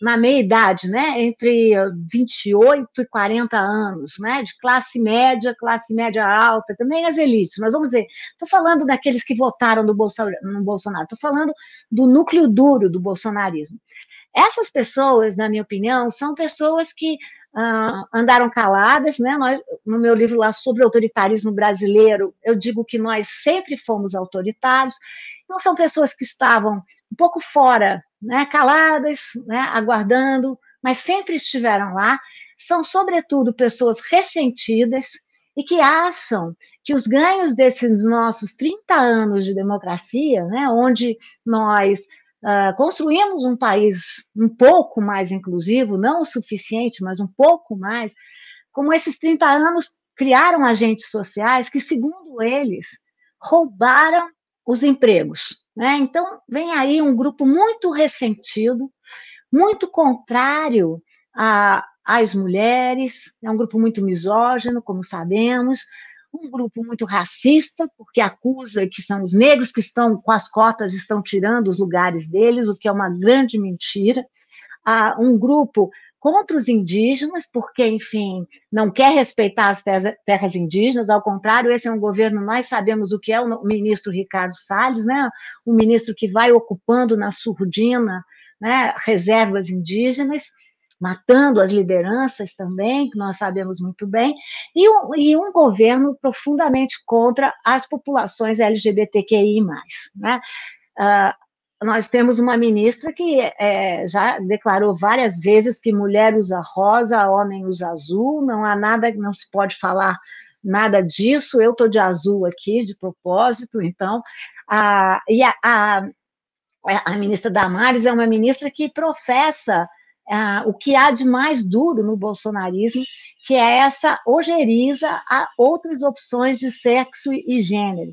S3: na meia idade, né, entre 28 e 40 anos, né, de classe média, classe média alta, também as elites, mas vamos dizer, estou falando daqueles que votaram no Bolsonaro, estou falando do núcleo duro do bolsonarismo. Essas pessoas, na minha opinião, são pessoas que uh, andaram caladas, né? Nós, no meu livro lá sobre autoritarismo brasileiro, eu digo que nós sempre fomos autoritários. Não são pessoas que estavam um pouco fora, né? Caladas, né? Aguardando, mas sempre estiveram lá. São, sobretudo, pessoas ressentidas e que acham que os ganhos desses nossos 30 anos de democracia, né, onde nós Uh, construímos um país um pouco mais inclusivo, não o suficiente, mas um pouco mais, como esses 30 anos criaram agentes sociais que, segundo eles, roubaram os empregos. Né? Então, vem aí um grupo muito ressentido, muito contrário a, às mulheres, é um grupo muito misógino, como sabemos, um grupo muito racista, porque acusa que são os negros que estão com as cotas, estão tirando os lugares deles, o que é uma grande mentira. Ah, um grupo contra os indígenas, porque, enfim, não quer respeitar as terras indígenas, ao contrário, esse é um governo, nós sabemos o que é o ministro Ricardo Salles, né? um ministro que vai ocupando na surdina né, reservas indígenas, matando as lideranças também, que nós sabemos muito bem, e um, e um governo profundamente contra as populações LGBTQI+. Né? Uh, nós temos uma ministra que é, já declarou várias vezes que mulher usa rosa, homem usa azul, não há nada, não se pode falar nada disso, eu estou de azul aqui, de propósito, então, a, e a, a, a ministra Damares é uma ministra que professa o que há de mais duro no bolsonarismo, que é essa ojeriza a outras opções de sexo e gênero.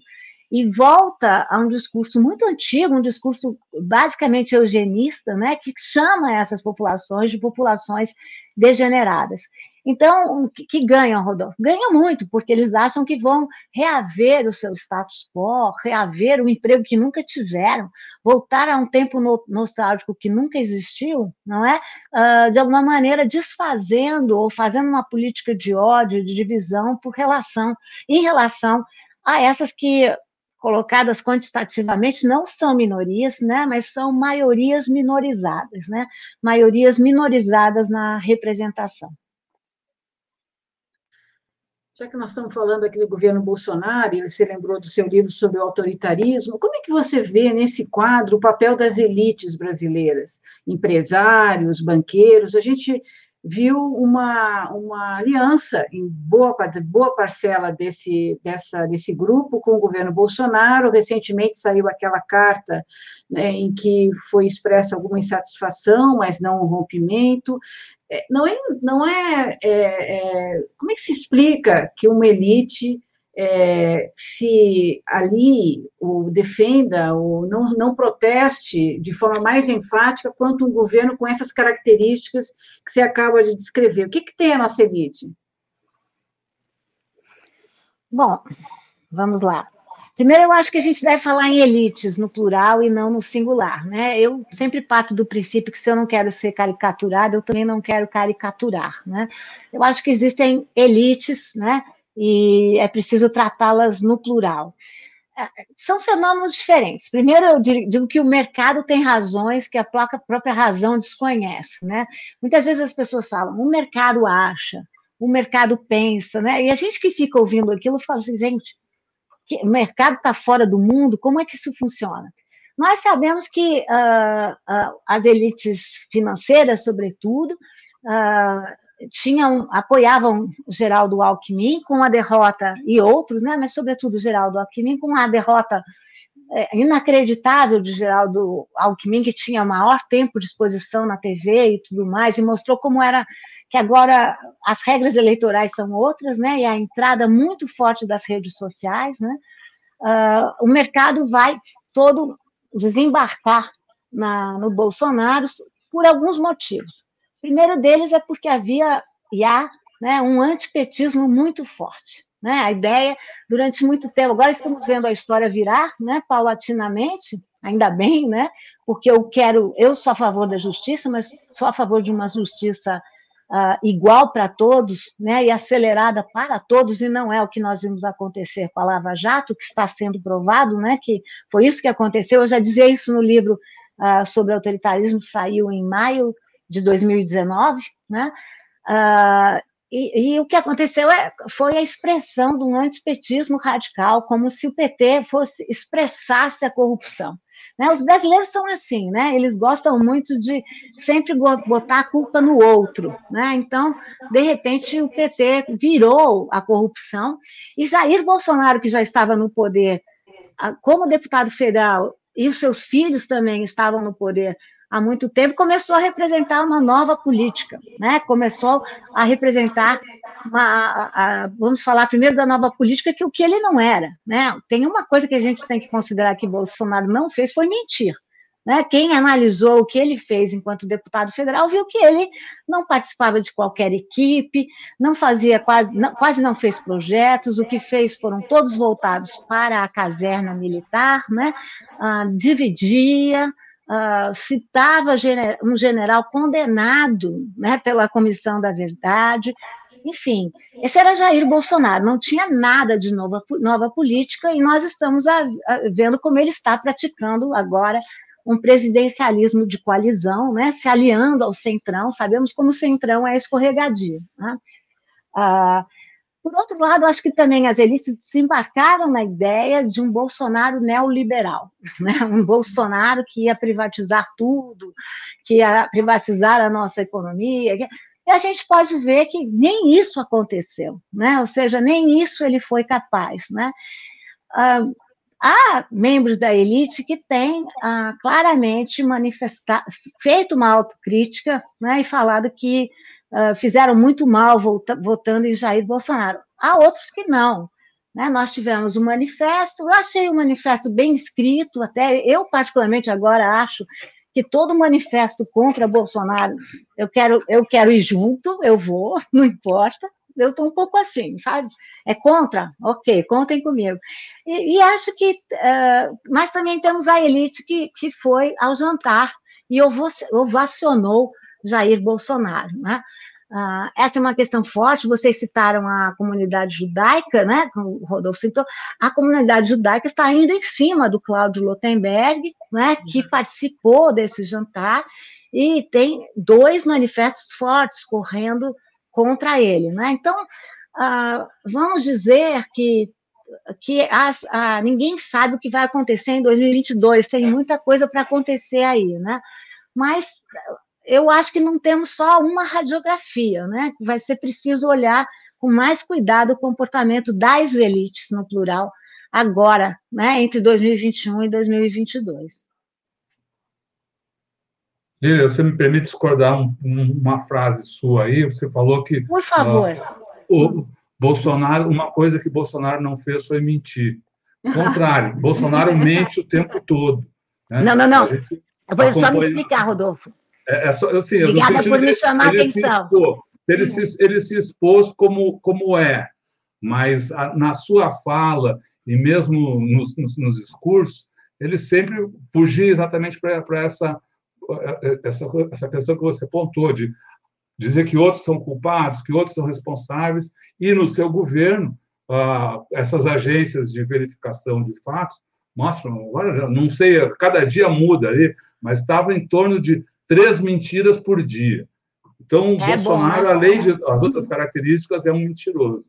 S3: E volta a um discurso muito antigo, um discurso basicamente eugenista, né, que chama essas populações de populações degeneradas. Então, que, que ganham, Rodolfo? Ganham muito, porque eles acham que vão reaver o seu status quo, reaver o emprego que nunca tiveram, voltar a um tempo no, nostálgico que nunca existiu, não é? Uh, de alguma maneira desfazendo ou fazendo uma política de ódio, de divisão por relação, em relação a essas que colocadas quantitativamente não são minorias, né, mas são maiorias minorizadas, né, maiorias minorizadas na representação.
S2: Já que nós estamos falando aqui do governo Bolsonaro, você lembrou do seu livro sobre o autoritarismo, como é que você vê nesse quadro o papel das elites brasileiras, empresários, banqueiros? A gente viu uma, uma aliança em boa, boa parcela desse, dessa, desse grupo com o governo Bolsonaro. Recentemente saiu aquela carta né, em que foi expressa alguma insatisfação, mas não um rompimento. É, não é, não é, é, é como é que se explica que uma elite é, se ali o defenda ou não, não proteste de forma mais enfática quanto um governo com essas características que você acaba de descrever. O que, que tem a nossa elite?
S3: Bom, vamos lá. Primeiro, eu acho que a gente deve falar em elites no plural e não no singular, né? Eu sempre parto do princípio que se eu não quero ser caricaturado, eu também não quero caricaturar, né? Eu acho que existem elites, né? E é preciso tratá-las no plural. É, são fenômenos diferentes. Primeiro, eu digo que o mercado tem razões que a própria razão desconhece. Né? Muitas vezes as pessoas falam, o mercado acha, o mercado pensa, né? e a gente que fica ouvindo aquilo fala assim, gente, o mercado está fora do mundo, como é que isso funciona? Nós sabemos que uh, uh, as elites financeiras, sobretudo, uh, tinham, apoiavam Geraldo Alckmin com a derrota, e outros, né, mas sobretudo Geraldo Alckmin, com a derrota é, inacreditável de Geraldo Alckmin, que tinha maior tempo de exposição na TV e tudo mais, e mostrou como era que agora as regras eleitorais são outras, né, e a entrada muito forte das redes sociais, né, uh, o mercado vai todo desembarcar na, no Bolsonaro por alguns motivos. Primeiro deles é porque havia e há né, um antipetismo muito forte. Né? A ideia, durante muito tempo, agora estamos vendo a história virar, né, paulatinamente, ainda bem, né, porque eu quero, eu sou a favor da justiça, mas sou a favor de uma justiça uh, igual para todos, né, e acelerada para todos, e não é o que nós vimos acontecer com a Lava Jato, que está sendo provado, né, que foi isso que aconteceu. Eu já dizia isso no livro uh, sobre autoritarismo, saiu em maio de 2019, né, uh, e, e, o que aconteceu é, foi a expressão de um antipetismo radical, como se o PT fosse expressasse a corrupção. Né? Os brasileiros são assim, né? eles gostam muito de sempre botar a culpa no outro. Né? Então, de repente, o PT virou a corrupção, e Jair Bolsonaro, que já estava no poder como deputado federal, e os seus filhos também estavam no poder há muito tempo, começou a representar uma nova política, né? Começou a representar uma, a, a, vamos falar primeiro da nova política, que o que ele não era, né? Tem uma coisa que a gente tem que considerar que Bolsonaro não fez foi mentir. Né? Quem analisou o que ele fez enquanto deputado federal viu que ele não participava de qualquer equipe, não fazia quase não, quase não fez projetos, o que fez foram todos voltados para a caserna militar, né? Ah, dividia, citava um general condenado né, pela Comissão da Verdade. Enfim, esse era Jair Bolsonaro, não tinha nada de nova, nova política, e nós estamos a, a, vendo como ele está praticando agora um presidencialismo de coalizão, né, se aliando ao Centrão, sabemos como o Centrão é escorregadio. Né? Ah, por outro lado, acho que também as elites desembarcaram na ideia de um Bolsonaro neoliberal, né? um Bolsonaro que ia privatizar tudo, que ia privatizar a nossa economia. E a gente pode ver que nem isso aconteceu, né? ou seja, nem isso ele foi capaz. Né? Há membros da elite que têm ah, claramente manifestado, feito uma autocrítica né? e falado que uh, fizeram muito mal votando em Jair Bolsonaro. Há outros que não. Né? Nós tivemos um manifesto, eu achei o um manifesto bem escrito, até eu, particularmente, agora acho que todo manifesto contra Bolsonaro, eu quero, eu quero ir junto, eu vou, não importa, eu estou um pouco assim, sabe? É contra? Ok, contem comigo. E, e acho que. Uh, mas também temos a elite que, que foi ao jantar e ovacionou Jair Bolsonaro. Né? Ah, essa é uma questão forte, vocês citaram a comunidade judaica, né, como o Rodolfo citou, a comunidade judaica está indo em cima do Cláudio Lotenberg, né, que uhum. participou desse jantar, e tem dois manifestos fortes correndo contra ele. Né? Então, ah, vamos dizer que, que as, ah, ninguém sabe o que vai acontecer em 2022, tem muita coisa para acontecer aí, né? mas eu acho que não temos só uma radiografia, né? Vai ser preciso olhar com mais cuidado o comportamento das elites, no plural, agora, né, entre 2021 e 2022.
S1: Lília, você me permite discordar um, uma frase sua aí? Você falou que.
S3: Por favor.
S1: Uh, o Bolsonaro, uma coisa que Bolsonaro não fez foi mentir. Contrário, Bolsonaro mente o tempo todo.
S3: Né? Não, não, não. Eu vou só me explicar, Rodolfo.
S1: É, é só, assim,
S3: Obrigada por me chamar a atenção.
S1: Se ele, se, ele se expôs como, como é, mas a, na sua fala e mesmo nos, nos, nos discursos, ele sempre fugia exatamente para essa, essa, essa questão que você pontuou, de dizer que outros são culpados, que outros são responsáveis, e no seu governo, ah, essas agências de verificação de fatos mostram, agora já não sei, cada dia muda ali, mas estava em torno de três mentiras por dia. Então, é Bolsonaro, bom, né? além de as outras características, é um mentiroso.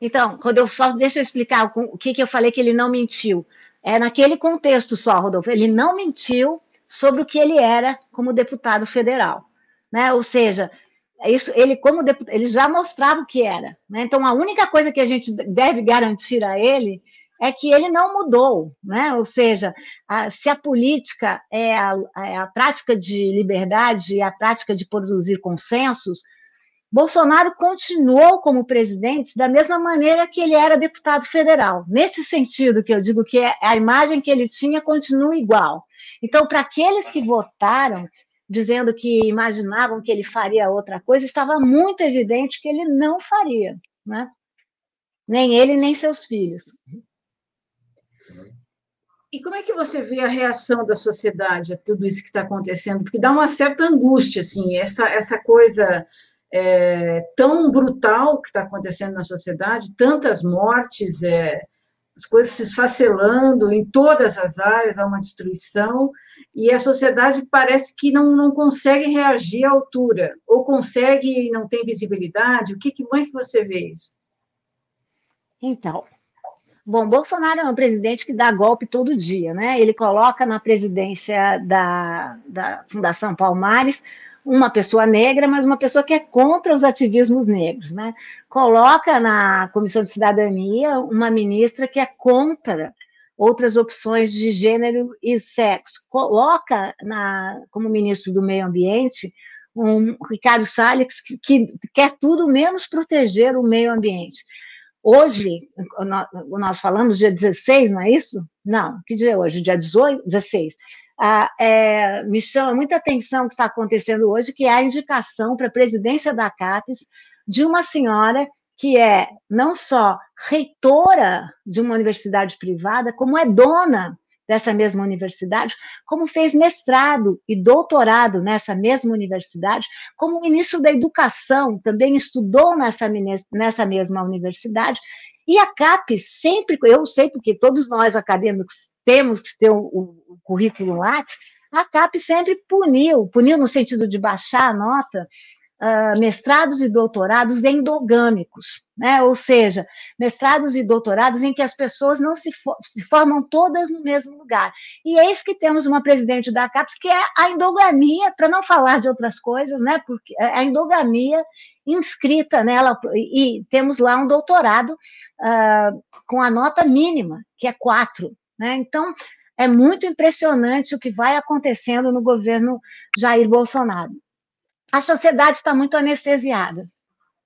S3: Então, Rodolfo, só deixa eu explicar o que, que eu falei que ele não mentiu. É naquele contexto só, Rodolfo. Ele não mentiu sobre o que ele era como deputado federal, né? Ou seja, isso, ele como deputado, ele já mostrava o que era. Né? Então, a única coisa que a gente deve garantir a ele é que ele não mudou, né? Ou seja, a, se a política é a, é a prática de liberdade a prática de produzir consensos, Bolsonaro continuou como presidente da mesma maneira que ele era deputado federal. Nesse sentido que eu digo que é, a imagem que ele tinha continua igual. Então, para aqueles que votaram dizendo que imaginavam que ele faria outra coisa, estava muito evidente que ele não faria, né? Nem ele, nem seus filhos.
S2: E como é que você vê a reação da sociedade a tudo isso que está acontecendo? Porque dá uma certa angústia, assim, essa, essa coisa é, tão brutal que está acontecendo na sociedade, tantas mortes, é, as coisas se esfacelando em todas as áreas, há uma destruição, e a sociedade parece que não, não consegue reagir à altura, ou consegue e não tem visibilidade. O que, como é que você vê isso?
S3: Então, Bom, Bolsonaro é um presidente que dá golpe todo dia, né? Ele coloca na presidência da, da Fundação Palmares uma pessoa negra, mas uma pessoa que é contra os ativismos negros, né? Coloca na Comissão de Cidadania uma ministra que é contra outras opções de gênero e sexo. Coloca na, como ministro do Meio Ambiente um Ricardo Salles que, que quer tudo menos proteger o meio ambiente. Hoje, nós falamos dia 16, não é isso? Não, que dia é hoje? Dia 18, 16. Ah, é, me chama muita atenção o que está acontecendo hoje, que é a indicação para a presidência da CAPES de uma senhora que é não só reitora de uma universidade privada, como é dona dessa mesma universidade, como fez mestrado e doutorado nessa mesma universidade, como ministro da Educação, também estudou nessa, nessa mesma universidade, e a CAP sempre, eu sei porque todos nós acadêmicos temos que ter o, currículo Lattes, a CAP sempre puniu, puniu no sentido de baixar a nota, uh, mestrados e doutorados endogâmicos, né? ou seja, mestrados e doutorados em que as pessoas não se, for, se formam todas no mesmo lugar. E eis que temos uma presidente da CAPES que é a endogamia, para não falar de outras coisas, né? porque é a endogamia inscrita nela, e temos lá um doutorado uh, com a nota mínima, que é quatro. Né? Então, é muito impressionante o que vai acontecendo no governo Jair Bolsonaro a sociedade está muito anestesiada.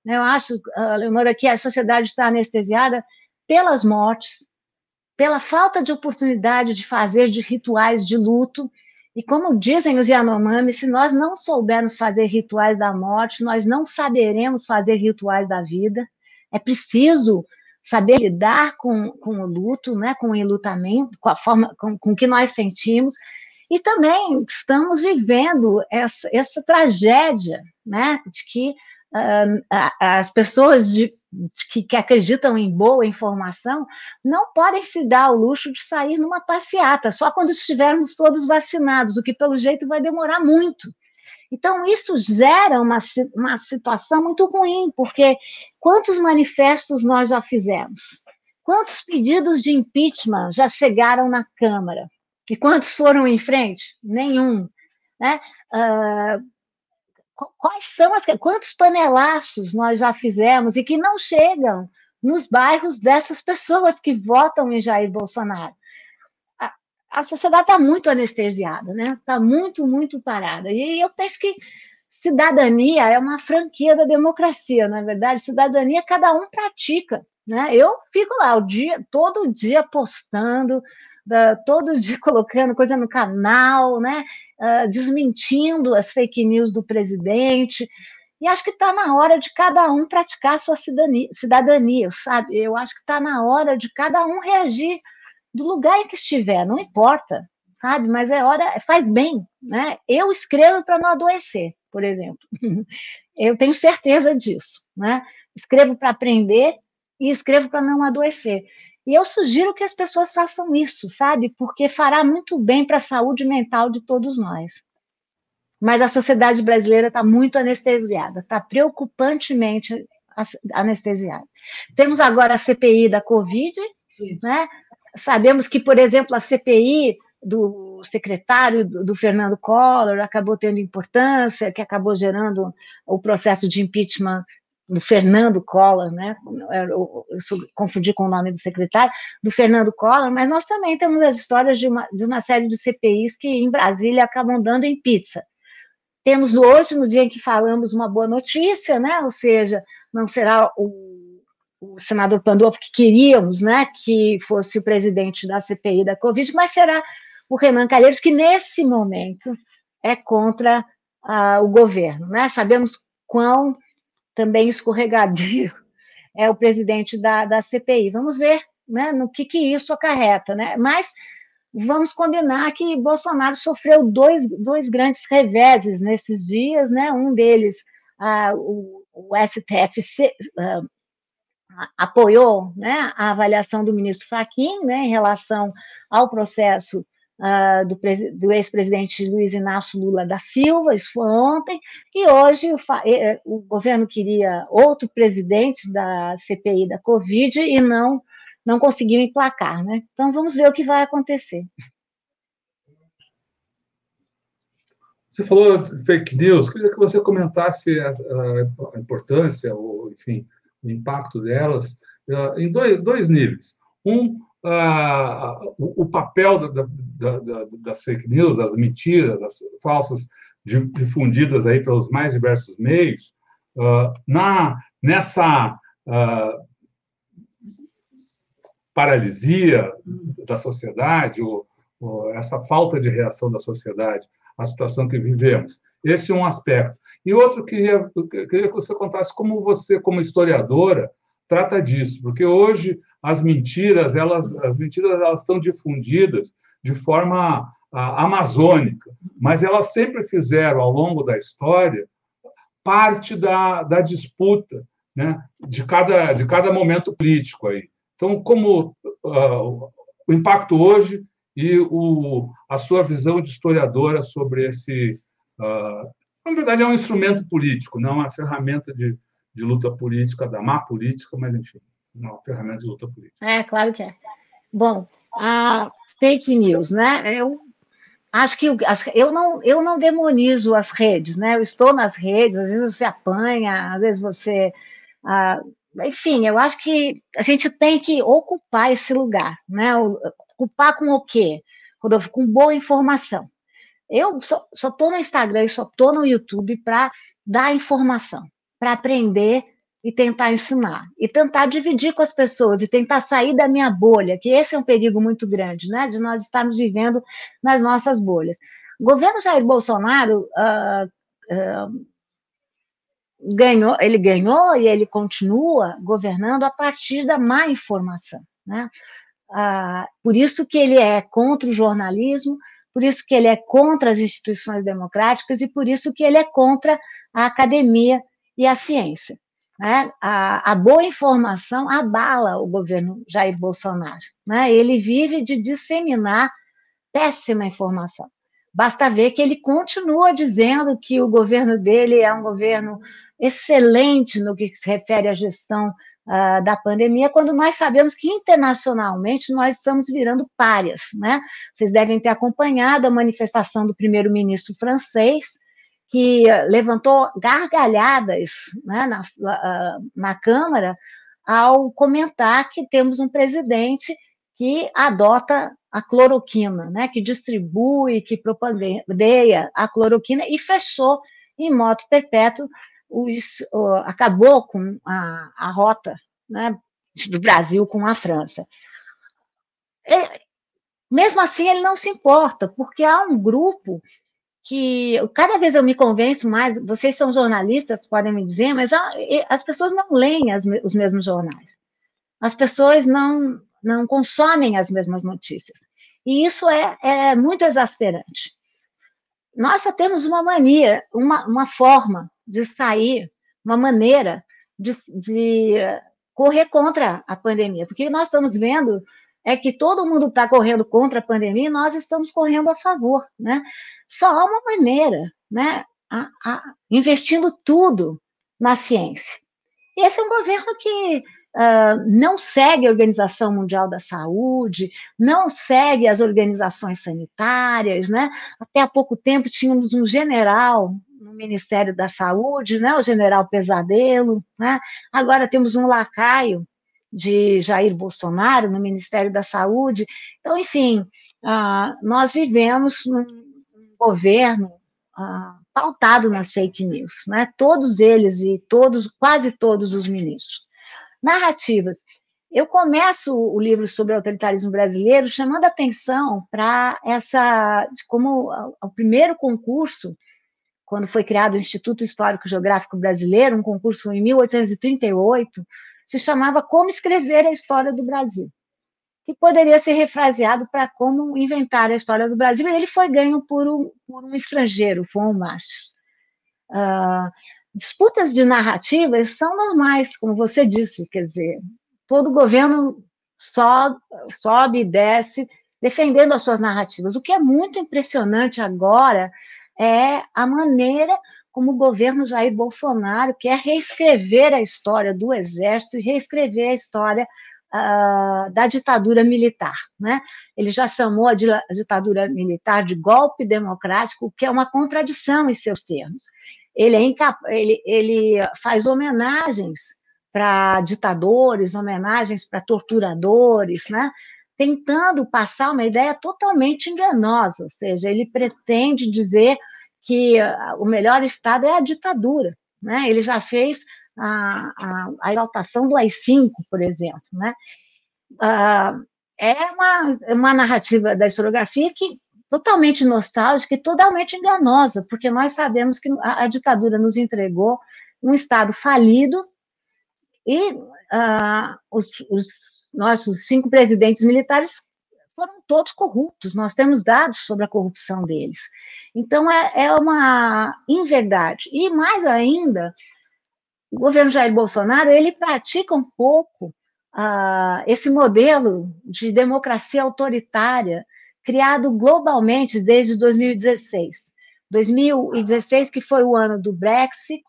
S3: Eu acho, Leonora, que a sociedade está anestesiada pelas mortes, pela falta de oportunidade de fazer de rituais de luto. E como dizem os Yanomami, se nós não soubermos fazer rituais da morte, nós não saberemos fazer rituais da vida. É preciso saber lidar com, com o luto, né, com o enlutamento, com a forma com, com que nós sentimos, e também estamos vivendo essa, essa tragédia, né, de que uh, as pessoas de, de que, que, acreditam em boa informação não podem se dar o luxo de sair numa passeata, só quando estivermos todos vacinados, o que pelo jeito vai demorar muito. Então, isso gera uma, uma situação muito ruim, porque quantos manifestos nós já fizemos? Quantos pedidos de impeachment já chegaram na Câmara? E quantos foram em frente? Nenhum. Né? Uh, quais são as. Quantos panelaços nós já fizemos e que não chegam nos bairros dessas pessoas que votam em Jair Bolsonaro? A, a sociedade está muito anestesiada, né? Está muito, muito parada. E eu penso que cidadania é uma franquia da democracia, na é verdade. Cidadania cada um pratica. Né? Eu fico lá o dia, todo dia postando, da, todo dia colocando coisa no canal, né, uh, desmentindo as fake news do presidente. E acho que está na hora de cada um praticar sua cidadania, cidadania, sabe? Eu acho que está na hora de cada um reagir do lugar em que estiver, não importa, sabe? Mas é hora, faz bem, né? Eu escrevo para não adoecer, por exemplo. Eu tenho certeza disso, né? Escrevo para aprender e escrevo para não adoecer. E eu sugiro que as pessoas façam isso, sabe? Porque fará muito bem para a saúde mental de todos nós. Mas a sociedade brasileira está muito anestesiada, está preocupantemente anestesiada. Temos agora a CPI da Covid, né? sabemos que, por exemplo, a CPI do secretário do, do, Fernando Collor acabou tendo importância, que acabou gerando o processo de impeachment do Fernando Collor, né? Eu, confundi com o nome do secretário, do Fernando Collor, mas nós também temos as histórias de uma, de uma série de CPIs que em Brasília acabam dando em pizza. Temos hoje, no dia em que falamos, uma boa notícia, né? Ou seja, não será o, o senador Pandolfo que queríamos, né? Que fosse o presidente da CPI da Covid, mas será o Renan Calheiros, que nesse momento é contra uh, o governo, né? Sabemos quão também escorregadio é o presidente da, da CPI. Vamos ver né, no que, que isso acarreta, né? Mas vamos combinar que Bolsonaro sofreu dois, dois grandes reveses nesses dias, né? Um deles, ah, o, o, STF se, ah, apoiou né, a avaliação do ministro Fachin né, em relação ao processo uh, do, do ex-presidente Luiz Inácio Lula da Silva, isso foi ontem, e hoje o, eh, eh, o, governo queria outro presidente da CPI da Covid e não, não conseguiu emplacar, né? Então vamos ver o que vai acontecer.
S1: Você falou de fake news, queria que você comentasse a, a importância, ou, enfim, o impacto delas, uh, em dois, dois níveis. Um, ah, o, o, papel da, da, da, das fake news, das mentiras, das falsas difundidas aí pelos mais diversos meios, ah, na, nessa ah, paralisia da sociedade, ou, ou, essa falta de reação da sociedade à situação que vivemos. Esse é um aspecto. E outro, queria, queria que você contasse como você, como historiadora, trata disso, porque hoje as mentiras, elas, as mentiras elas estão difundidas de forma a, amazônica, mas elas sempre fizeram, ao longo da história, parte da, da disputa né, de, cada, de cada momento político. Aí. Então, como uh, o impacto hoje e o, a sua visão de historiadora sobre esse. Uh, na verdade, é um instrumento político, não uma ferramenta de, de luta política, da má política, mas, enfim uma ferramenta de luta política.
S3: É, claro que é. Bom, a fake news, né? Eu acho que eu, não, eu não demonizo as redes, né? Eu estou nas redes, às vezes você apanha, às vezes você. Ah, enfim, eu acho que a gente tem que ocupar esse lugar, né? Ocupar com o quê? Rodolfo, com boa informação. Eu só estou no Instagram e só estou no YouTube para dar informação, para aprender e tentar ensinar, e tentar dividir com as pessoas, e tentar sair da minha bolha, que esse é um perigo muito grande, né, de nós estarmos vivendo nas nossas bolhas. O governo Jair Bolsonaro uh, uh, ganhou, ele ganhou e ele continua governando a partir da má informação, né? Uh, por isso que ele é contra o jornalismo, por isso que ele é contra as instituições democráticas e por isso que ele é contra a academia e a ciência. Né? A, a, boa informação abala o governo Jair Bolsonaro. Né? Ele vive de disseminar péssima informação. Basta ver que ele continua dizendo que o governo dele é um governo excelente no que se refere à gestão uh, da pandemia, quando nós sabemos que internacionalmente nós estamos virando párias. Né? Vocês devem ter acompanhado a manifestação do primeiro-ministro francês, que levantou gargalhadas né, na, na Câmara ao comentar que temos um presidente que adota a cloroquina, né, que distribui, que propagandeia a cloroquina e fechou em moto perpétuo, os, acabou com a, a rota né, do Brasil com a França. E, mesmo assim, ele não se importa, porque há um grupo que cada vez eu me convenço mais, vocês são jornalistas, podem me dizer, mas as pessoas não leem as, os mesmos jornais. As pessoas não, não consomem as mesmas notícias. E isso é, é muito exasperante. Nós só temos uma mania, uma, uma forma de sair, uma maneira de, de correr contra a pandemia, porque nós estamos vendo é que todo mundo está correndo contra a pandemia e nós estamos correndo a favor, né? Só há uma maneira, né? A, a, investindo tudo na ciência. Esse é um governo que uh, não segue a Organização Mundial da Saúde, não segue as organizações sanitárias, né? Até há pouco tempo tínhamos um general no Ministério da Saúde, né? O general Pesadelo, né? Agora temos um lacaio de Jair Bolsonaro no Ministério da Saúde. Então, enfim, uh, nós vivemos num governo uh, pautado nas fake news, né? Todos eles e todos, quase todos os ministros. Narrativas. Eu começo o livro sobre o autoritarismo brasileiro chamando atenção para essa, como o primeiro concurso, quando foi criado o Instituto Histórico Geográfico Brasileiro, um concurso em 1838, se chamava Como Escrever a História do Brasil, que poderia ser refraseado para Como Inventar a História do Brasil, e ele foi ganho por um, por um estrangeiro, um Marx. Uh, disputas de narrativas são normais, como você disse, quer dizer, todo governo sobe, sobe e desce defendendo as suas narrativas. O que é muito impressionante agora é a maneira como o governo Jair Bolsonaro quer reescrever a história do Exército e reescrever a história uh, da ditadura militar. Né? Ele já chamou a, ditadura militar de golpe democrático, que é uma contradição em seus termos ele, é incap... ele, ele faz homenagens para ditadores, homenagens para torturadores, né? tentando passar uma ideia totalmente enganosa, ou seja, ele pretende dizer que ah, o melhor Estado é a ditadura. Né? Ele já fez a, a, a exaltação do AI-5, por exemplo. Né? Ah, é uma, uma narrativa da historiografia que totalmente nostálgica e totalmente enganosa, porque nós sabemos que a, a ditadura nos entregou um Estado falido e uh, os, os, nossos cinco presidentes militares foram todos corruptos, nós temos dados sobre a corrupção deles. Então, é, é uma inverdade. E mais ainda, o governo Jair Bolsonaro, ele pratica um pouco uh, esse modelo de democracia autoritária criado globalmente desde 2016. 2016, que foi o ano do Brexit,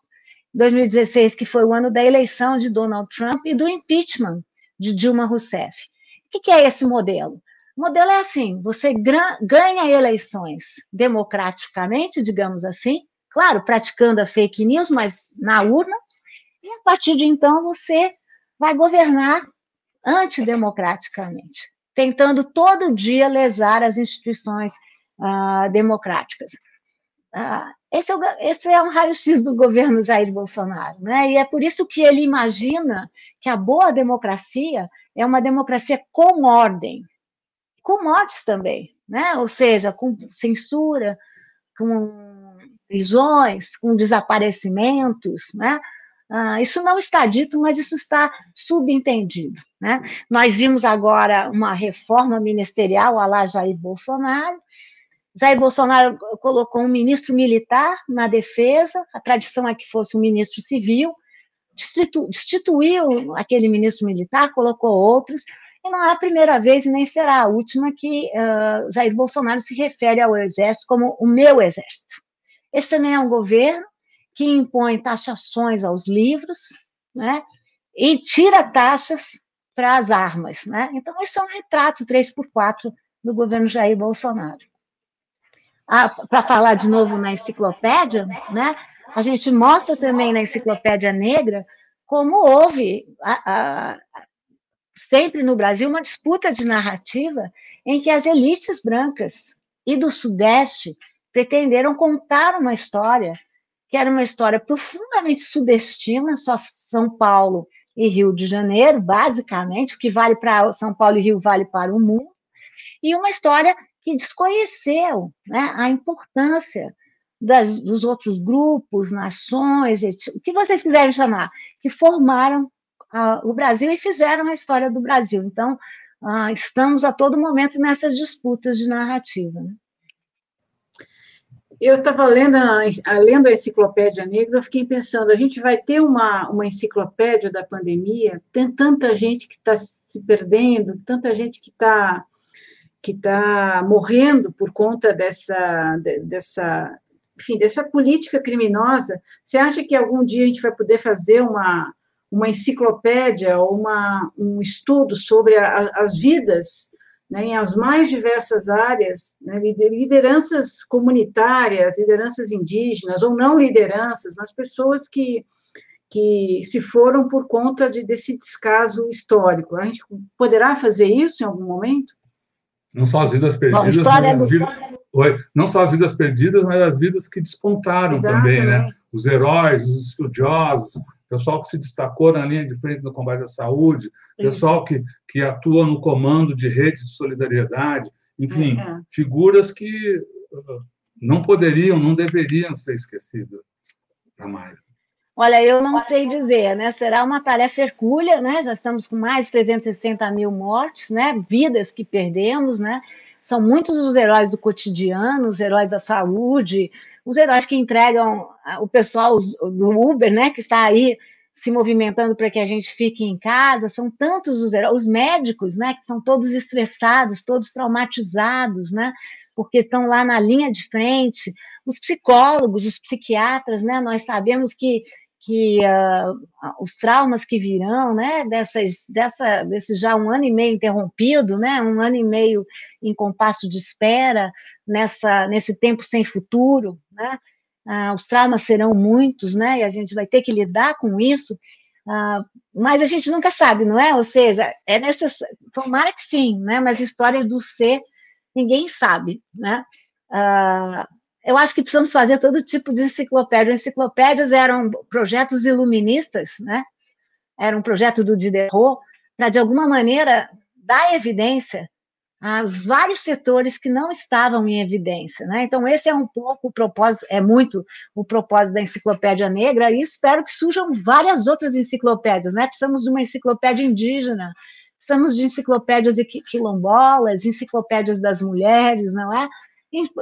S3: 2016, que foi o ano da eleição de Donald Trump e do impeachment de Dilma Rousseff. O que é esse modelo? O modelo é assim: você ganha eleições democraticamente, digamos assim, claro, praticando a fake news, mas na urna, e a partir de então você vai governar antidemocraticamente tentando todo dia lesar as instituições uh, democráticas. Uh, esse, é o, esse é um raio-x do governo Jair Bolsonaro, né? E é por isso que ele imagina que a boa democracia é uma democracia com ordem, com mortes também, né? Ou seja, com censura, com prisões, com desaparecimentos, né? Ah, isso não está dito, mas isso está subentendido. Né? Nós vimos agora uma reforma ministerial a lá Jair Bolsonaro. Jair Bolsonaro colocou um ministro militar na defesa, a tradição é que fosse um ministro civil, destituiu aquele ministro militar, colocou outros, e não é a primeira vez e nem será a última que uh, Jair Bolsonaro se refere ao exército como o meu exército. Esse também é um governo que impõe taxações aos livros, né, e tira taxas para as armas, né? Então, isso é um retrato 3x4 do governo Jair Bolsonaro. Ah, para falar de novo na enciclopédia, né, a gente mostra também na enciclopédia negra como houve a, a, sempre no Brasil uma disputa de narrativa em que as elites brancas e do Sudeste pretenderam contar uma história que era uma história profundamente sudestina, só São Paulo e Rio de Janeiro, basicamente, o que vale para São Paulo e Rio vale para o mundo, e uma história que desconheceu né, a importância das, dos outros grupos, nações, o que vocês quiserem chamar, que formaram o Brasil e fizeram a história do Brasil. Então, ah, estamos a todo momento nessas disputas de narrativa. Né?
S2: eu estava lendo lendo a enciclopédia negra, eu fiquei pensando, a gente vai ter uma, uma enciclopédia da pandemia, tem tanta gente que está se perdendo, tanta gente que está que tá morrendo por conta dessa, dessa, enfim, dessa política criminosa. Você acha que algum dia a gente vai poder fazer uma, uma enciclopédia ou uma, um estudo sobre a, as vidas né, em as mais diversas áreas, né, lideranças comunitárias, lideranças indígenas, ou não lideranças, mas pessoas que, que se foram por conta de, desse descaso histórico. A gente poderá fazer isso em algum momento?
S1: Não só as vidas perdidas, Bom, mas as vidas, não só as vidas perdidas, mas as vidas que despontaram Exatamente. também, né? Os heróis, os estudiosos, pessoal que se destacou na linha de frente no combate à saúde, pessoal que, que atua no comando de redes de solidariedade, enfim, é, é. figuras que uh, não poderiam, não deveriam ser esquecidas jamais.
S3: Olha, eu não sei dizer, né? Será uma tarefa hercúlea, né? Já estamos com mais de 360 mil mortes, né? Vidas que perdemos, né? São muitos os heróis do cotidiano, os heróis da saúde, os heróis que entregam o pessoal do Uber, né, que está aí se movimentando para que a gente fique em casa, são tantos os heróis, os médicos, né, que são todos estressados, todos traumatizados, né, porque estão lá na linha de frente, os psicólogos, os psiquiatras, né, nós sabemos que que uh, os traumas que virão, né, dessas, dessa, desse já um ano e meio interrompido, né, um ano e meio em compasso de espera, nessa, nesse tempo sem futuro, né, uh, os traumas serão muitos, né, e a gente vai ter que lidar com isso, uh, mas a gente nunca sabe, não é? Ou seja, é necessário, tomara que sim, né, mas história do ser, ninguém sabe, né, Uh, eu acho que precisamos fazer todo tipo de enciclopédia. Enciclopédias eram projetos iluministas, né? Era um projeto do Diderot, para, de alguma maneira, dar evidência aos vários setores que não estavam em evidência. Né? Então, esse é um pouco o propósito, é muito o propósito da Enciclopédia Negra, e espero que surjam várias outras enciclopédias. Né? Precisamos de uma enciclopédia indígena, precisamos de enciclopédias quilombolas, enciclopédias das mulheres, não é?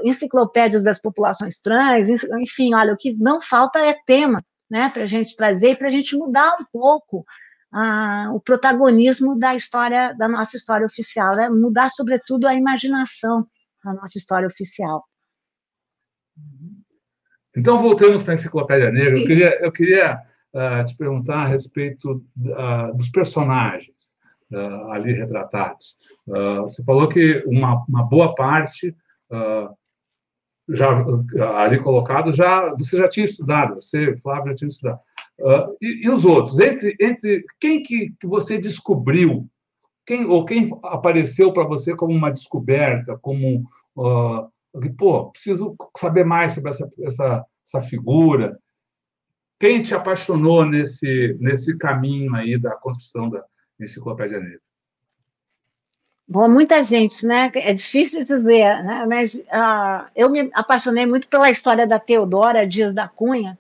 S3: enciclopédias das populações trans, enfim, olha, o que não falta é tema, né, para a gente trazer e para a gente mudar um pouco o protagonismo da história, da nossa história oficial, né, mudar, sobretudo, a imaginação da nossa história oficial.
S1: Então, voltemos para a Enciclopédia Negra. Eu queria, eu queria uh, te perguntar a respeito uh, dos personagens uh, ali retratados. você falou que uma, uma boa parte já ali colocado, já você já tinha estudado, você, Flávio, já tinha estudado. E, e, os outros? Entre, entre quem que, que você descobriu, quem ou quem apareceu para você como uma descoberta, como uh, pô, preciso saber mais sobre essa, essa, essa figura. Quem te apaixonou nesse, nesse caminho aí da construção da Enciclopédia Negra?
S3: Bom, muita gente, né? É difícil dizer, né? mas uh, eu me apaixonei muito pela história da Teodora Dias da Cunha,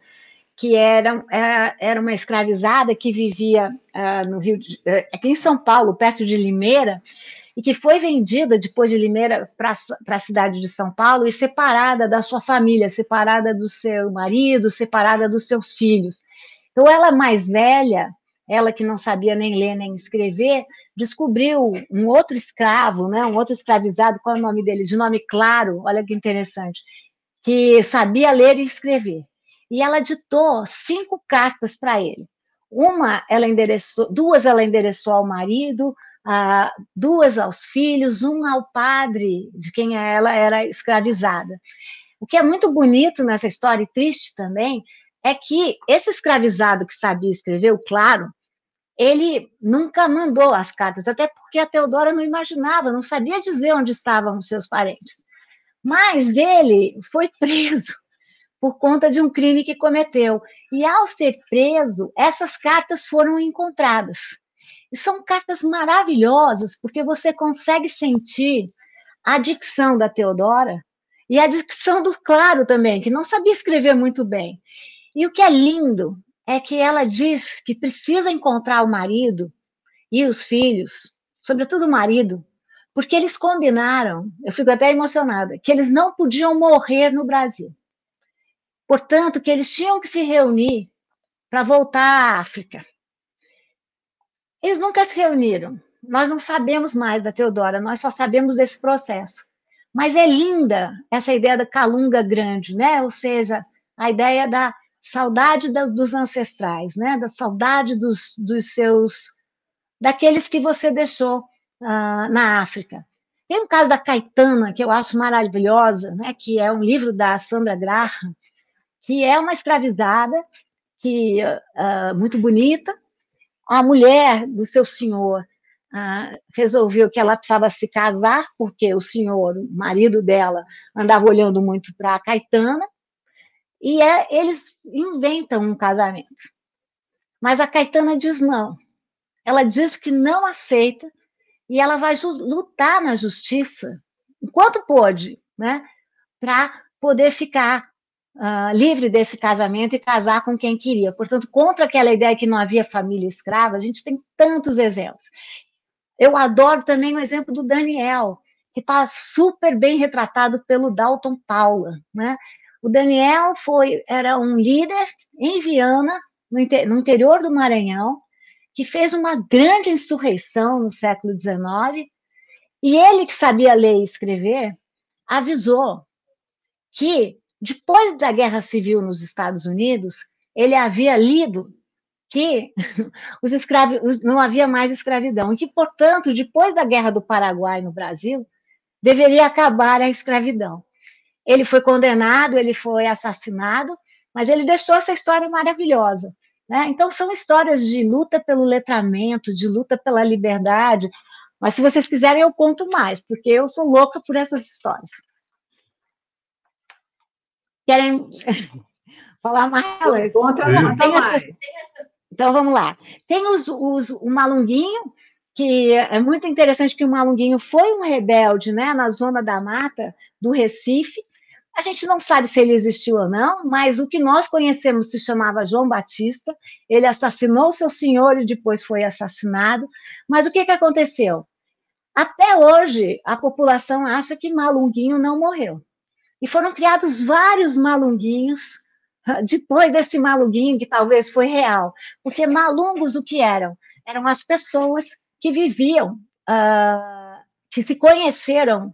S3: que era, é, era uma escravizada que vivia uh, no Rio, de, uh, aqui em São Paulo, perto de Limeira, e que foi vendida depois de Limeira para a cidade de São Paulo e separada da sua família, separada do seu marido, separada dos seus filhos. Então, ela mais velha, ela que não sabia nem ler nem escrever, descobriu um outro escravo, né, um outro escravizado, qual é o nome dele? De nome Claro, olha que interessante, que sabia ler e escrever. E ela ditou cinco cartas para ele. Uma ela endereçou, duas ela endereçou ao marido, duas aos filhos, uma ao padre de quem ela era escravizada. O que é muito bonito nessa história e triste também é que esse escravizado que sabia escrever, o Claro, ele nunca mandou as cartas, até porque a Teodora não imaginava, não sabia dizer onde estavam os seus parentes. Mas ele foi preso por conta de um crime que cometeu. E ao ser preso, essas cartas foram encontradas. E são cartas maravilhosas, porque você consegue sentir a dicção da Teodora e a dicção do Claro também, que não sabia escrever muito bem. E o que é lindo é que ela diz que precisa encontrar o marido e os filhos, sobretudo o marido, porque eles combinaram, eu fico até emocionada, que eles não podiam morrer no Brasil. Portanto, que eles tinham que se reunir para voltar à África. Eles nunca se reuniram. Nós não sabemos mais da Teodora, nós só sabemos desse processo. Mas é linda essa ideia da calunga grande, né? Ou seja, a ideia da saudade das, dos ancestrais, né? Da saudade dos, dos seus, daqueles que você deixou uh, na África. Tem o caso da Caetana, que eu acho maravilhosa, né? Que é um livro da Sandra Graham, que é uma escravizada, que uh, muito bonita. A mulher do seu senhor ah, resolveu que ela precisava se casar, porque o senhor, o marido dela, andava olhando muito para a Caetana, e é, eles inventam um casamento. Mas a Caetana diz não. Ela diz que não aceita e ela vai lutar na justiça, enquanto pôde, né, para poder ficar uh, livre desse casamento e casar com quem queria. Portanto, contra aquela ideia que não havia família escrava, a gente tem tantos exemplos. Eu adoro também o exemplo do Daniel, que está super bem retratado pelo Dalton Paula. Né? O Daniel foi, era um líder em Viana, no, no interior do Maranhão, que fez uma grande insurreição no século XIX, e ele, que sabia ler e escrever, avisou que, depois da Guerra Civil nos Estados Unidos, ele havia lido que os escravos não havia mais escravidão e que, portanto, depois da Guerra do Paraguai no Brasil, deveria acabar a escravidão. Ele foi condenado, ele foi assassinado, mas ele deixou essa história maravilhosa. Né? Então, são histórias de luta pelo letramento, de luta pela liberdade, mas se vocês quiserem, eu conto mais, porque eu sou louca por essas histórias. Querem falar mais?
S2: Conta mais.
S3: Então, vamos lá. Tem os, os, o Malunguinho, que é muito interessante que o Malunguinho foi um rebelde né, na zona da mata do Recife. A gente não sabe se ele existiu ou não, mas o que nós conhecemos se chamava João Batista. Ele assassinou seu senhor e depois foi assassinado. Mas o que, que aconteceu? Até hoje, a população acha que Malunguinho não morreu. E foram criados vários Malunguinhos depois desse malunguinho que talvez foi real, porque malungos o que eram? Eram as pessoas que viviam, uh, que se conheceram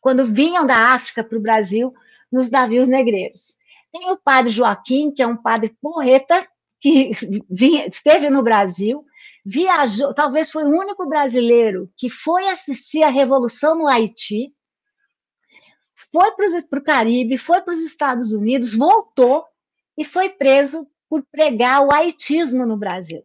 S3: quando vinham da África para o Brasil nos navios negreiros. Tem o padre Joaquim, que é um padre porreta, que vinha, esteve no Brasil, viajou, talvez foi o único brasileiro que foi assistir à Revolução no Haiti, foi para o Caribe, foi para os Estados Unidos, voltou e foi preso por pregar o haitismo no Brasil.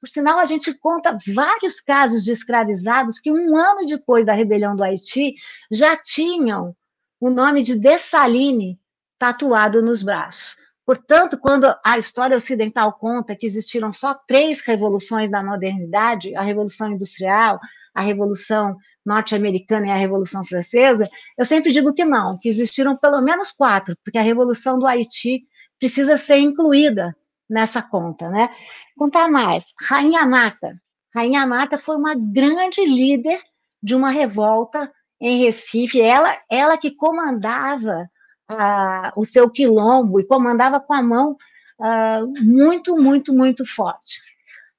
S3: Por sinal, a gente conta vários casos de escravizados que, um ano depois da rebelião do Haiti, já tinham o nome de Dessalines tatuado nos braços. Portanto, quando a história ocidental conta que existiram só três revoluções da modernidade, a Revolução Industrial, a Revolução Norte-Americana e a Revolução Francesa, eu sempre digo que não, que existiram pelo menos quatro, porque a Revolução do Haiti precisa ser incluída nessa conta, né? Contar mais. Rainha Marta. Rainha Marta foi uma grande líder de uma revolta em Recife. Ela, ela que comandava uh, o seu quilombo e comandava com a mão uh, muito, muito, muito forte.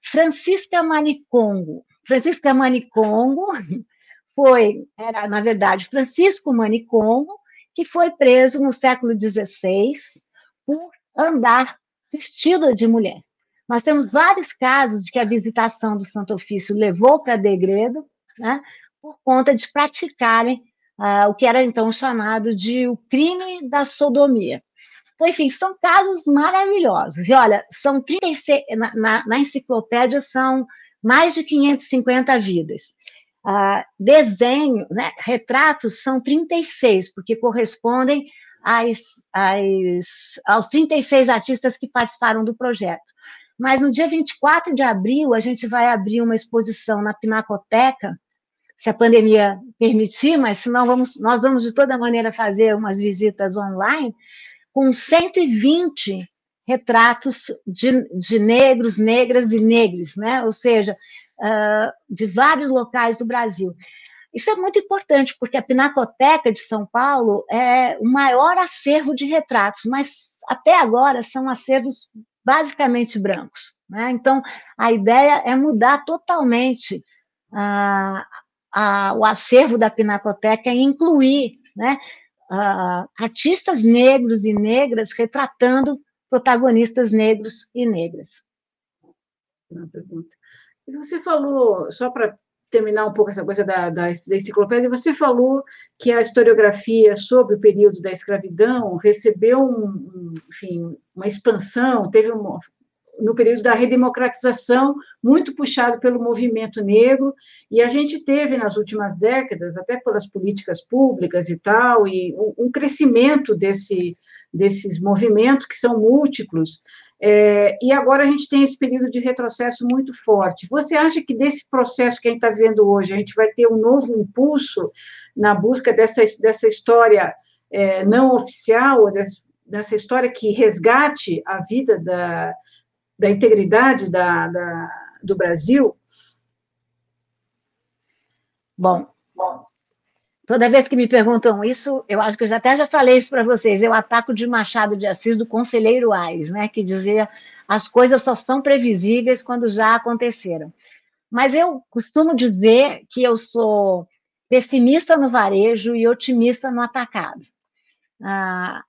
S3: Francisca Manicongo. Francisca Manicongo foi, era, na verdade, Francisco Manicongo, que foi preso no século XVI por andar vestida de mulher. Nós temos vários casos de que a visitação do Santo Ofício levou para degredo, né, por conta de praticarem uh, o que era então chamado de o crime da sodomia. Então, enfim, são casos maravilhosos. E olha, são 36, na, na, na enciclopédia são mais de 550 vidas. Uh, desenho, né, retratos são 36, porque correspondem as, as, aos 36 artistas que participaram do projeto. Mas no dia 24 de abril, a gente vai abrir uma exposição na Pinacoteca, se a pandemia permitir, mas senão vamos, nós vamos de toda maneira fazer umas visitas online, com 120 retratos de, de negros, negras e negros, né? ou seja, uh, de vários locais do Brasil. Isso é muito importante, porque a Pinacoteca de São Paulo é o maior acervo de retratos, mas até agora são acervos basicamente brancos. Né? Então, a ideia é mudar totalmente o acervo da Pinacoteca e incluir né, artistas negros e negras retratando protagonistas negros e negras.
S2: Uma pergunta. Você falou, só para terminar um pouco essa coisa da, da, da, enciclopédia, você falou que a historiografia sobre o período da escravidão recebeu um, enfim, uma expansão, teve um, no período da redemocratização, muito puxado pelo movimento negro, e a gente teve nas últimas décadas, até pelas políticas públicas e tal, e um, um crescimento desse, desses movimentos que são múltiplos, é, e agora a gente tem esse período de retrocesso muito forte. Você acha que desse processo que a gente está vendo hoje, a gente vai ter um novo impulso na busca dessa, dessa história é, não oficial, dessa história que resgate a vida da, da integridade da, da do Brasil?
S3: Bom, bom, Toda vez que me perguntam isso, eu acho que eu já até já falei isso para vocês. Eu ataco de Machado de Assis do Conselheiro Aires, né, que dizia as coisas só são previsíveis quando já aconteceram. Mas eu costumo dizer que eu sou pessimista no varejo e otimista no atacado. Ah,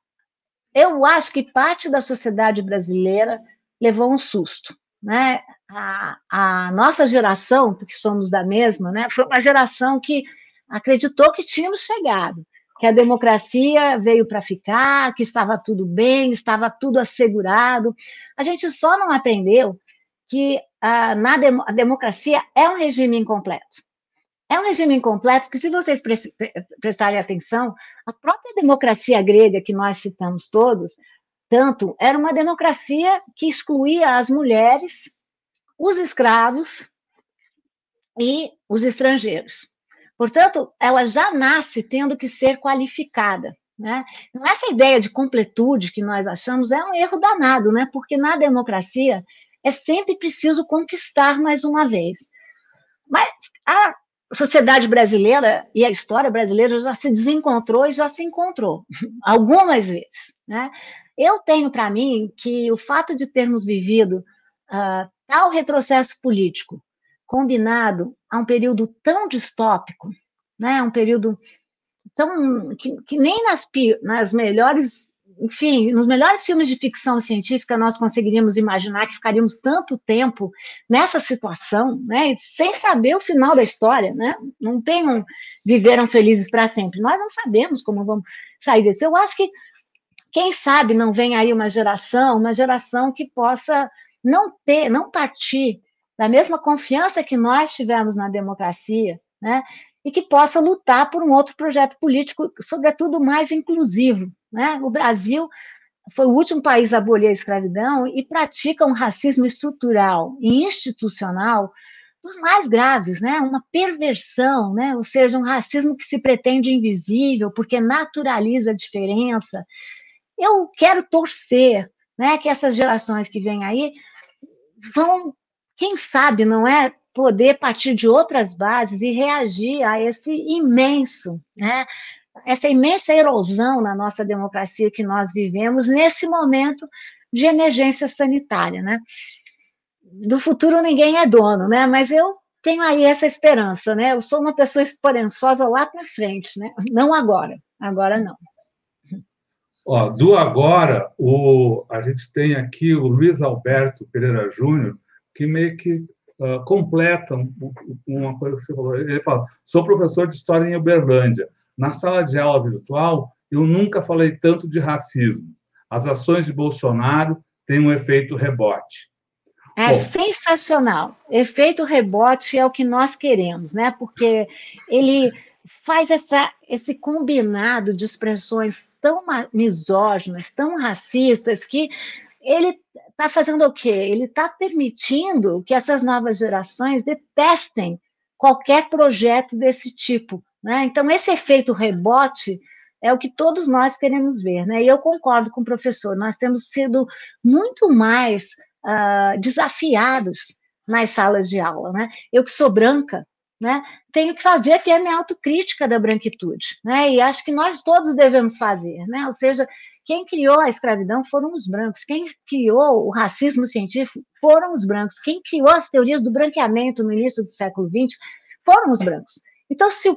S3: eu acho que parte da sociedade brasileira levou um susto. Né? A, a nossa geração, porque somos da mesma, né, foi uma geração que acreditou que tínhamos chegado, que a democracia veio para ficar, que estava tudo bem, estava tudo assegurado. A gente só não aprendeu que a, na a democracia é um regime incompleto. É um regime incompleto porque, se vocês prestarem atenção, a própria democracia grega que nós citamos todos, tanto era uma democracia que excluía as mulheres, os escravos e os estrangeiros. Portanto, ela já nasce tendo que ser qualificada. Né? Então, essa ideia de completude que nós achamos é um erro danado, né? porque na democracia é sempre preciso conquistar mais uma vez. Mas a sociedade brasileira e a história brasileira já se desencontrou e já se encontrou algumas vezes. Né? Eu tenho para mim que o fato de termos vivido uh, tal retrocesso político combinado a um período tão distópico, né, um período tão que, que nem nas, nas melhores, enfim, nos melhores filmes de ficção científica nós conseguiríamos imaginar que ficaríamos tanto tempo nessa situação, né, sem saber o final da história, né? Não tenham viveram felizes para sempre. Nós não sabemos como vamos sair disso. Eu acho que quem sabe não vem aí uma geração, uma geração que possa não ter, não partir da mesma confiança que nós tivemos na democracia, né? E que possa lutar por um outro projeto político, sobretudo mais inclusivo. Né? O Brasil foi o último país a abolir a escravidão e pratica um racismo estrutural e institucional dos mais graves, né? Uma perversão, né? Ou seja, um racismo que se pretende invisível porque naturaliza a diferença. Eu quero torcer, né, que essas gerações que vêm aí vão quem sabe não é poder partir de outras bases e reagir a esse imenso, né, essa imensa erosão na nossa democracia que nós vivemos nesse momento de emergência sanitária, né? Do futuro ninguém é dono, né? Mas eu tenho aí essa esperança, né? Eu sou uma pessoa esperançosa lá para frente, né? Não agora, agora não.
S1: Ó, do agora, o, a gente tem aqui o Luiz Alberto Pereira Júnior, que meio que uh, completam uma coisa que você falou. Ele fala: sou professor de história em Uberlândia. Na sala de aula virtual, eu nunca falei tanto de racismo. As ações de Bolsonaro têm um efeito rebote.
S3: É Bom, sensacional. Efeito rebote é o que nós queremos, né? Porque ele faz essa, esse combinado de expressões tão misóginas, tão racistas, que ele está fazendo o quê? Ele está permitindo que essas novas gerações detestem qualquer projeto desse tipo. Né? Então, esse efeito rebote é o que todos nós queremos ver. Né? E eu concordo com o professor, nós temos sido muito mais uh, desafiados nas salas de aula. Né? Eu que sou branca, né, tenho que fazer aqui a minha autocrítica da branquitude, né, e acho que nós todos devemos fazer, né, ou seja, quem criou a escravidão foram os brancos, quem criou o racismo científico foram os brancos, quem criou as teorias do branqueamento no início do século XX foram os brancos. Então, se o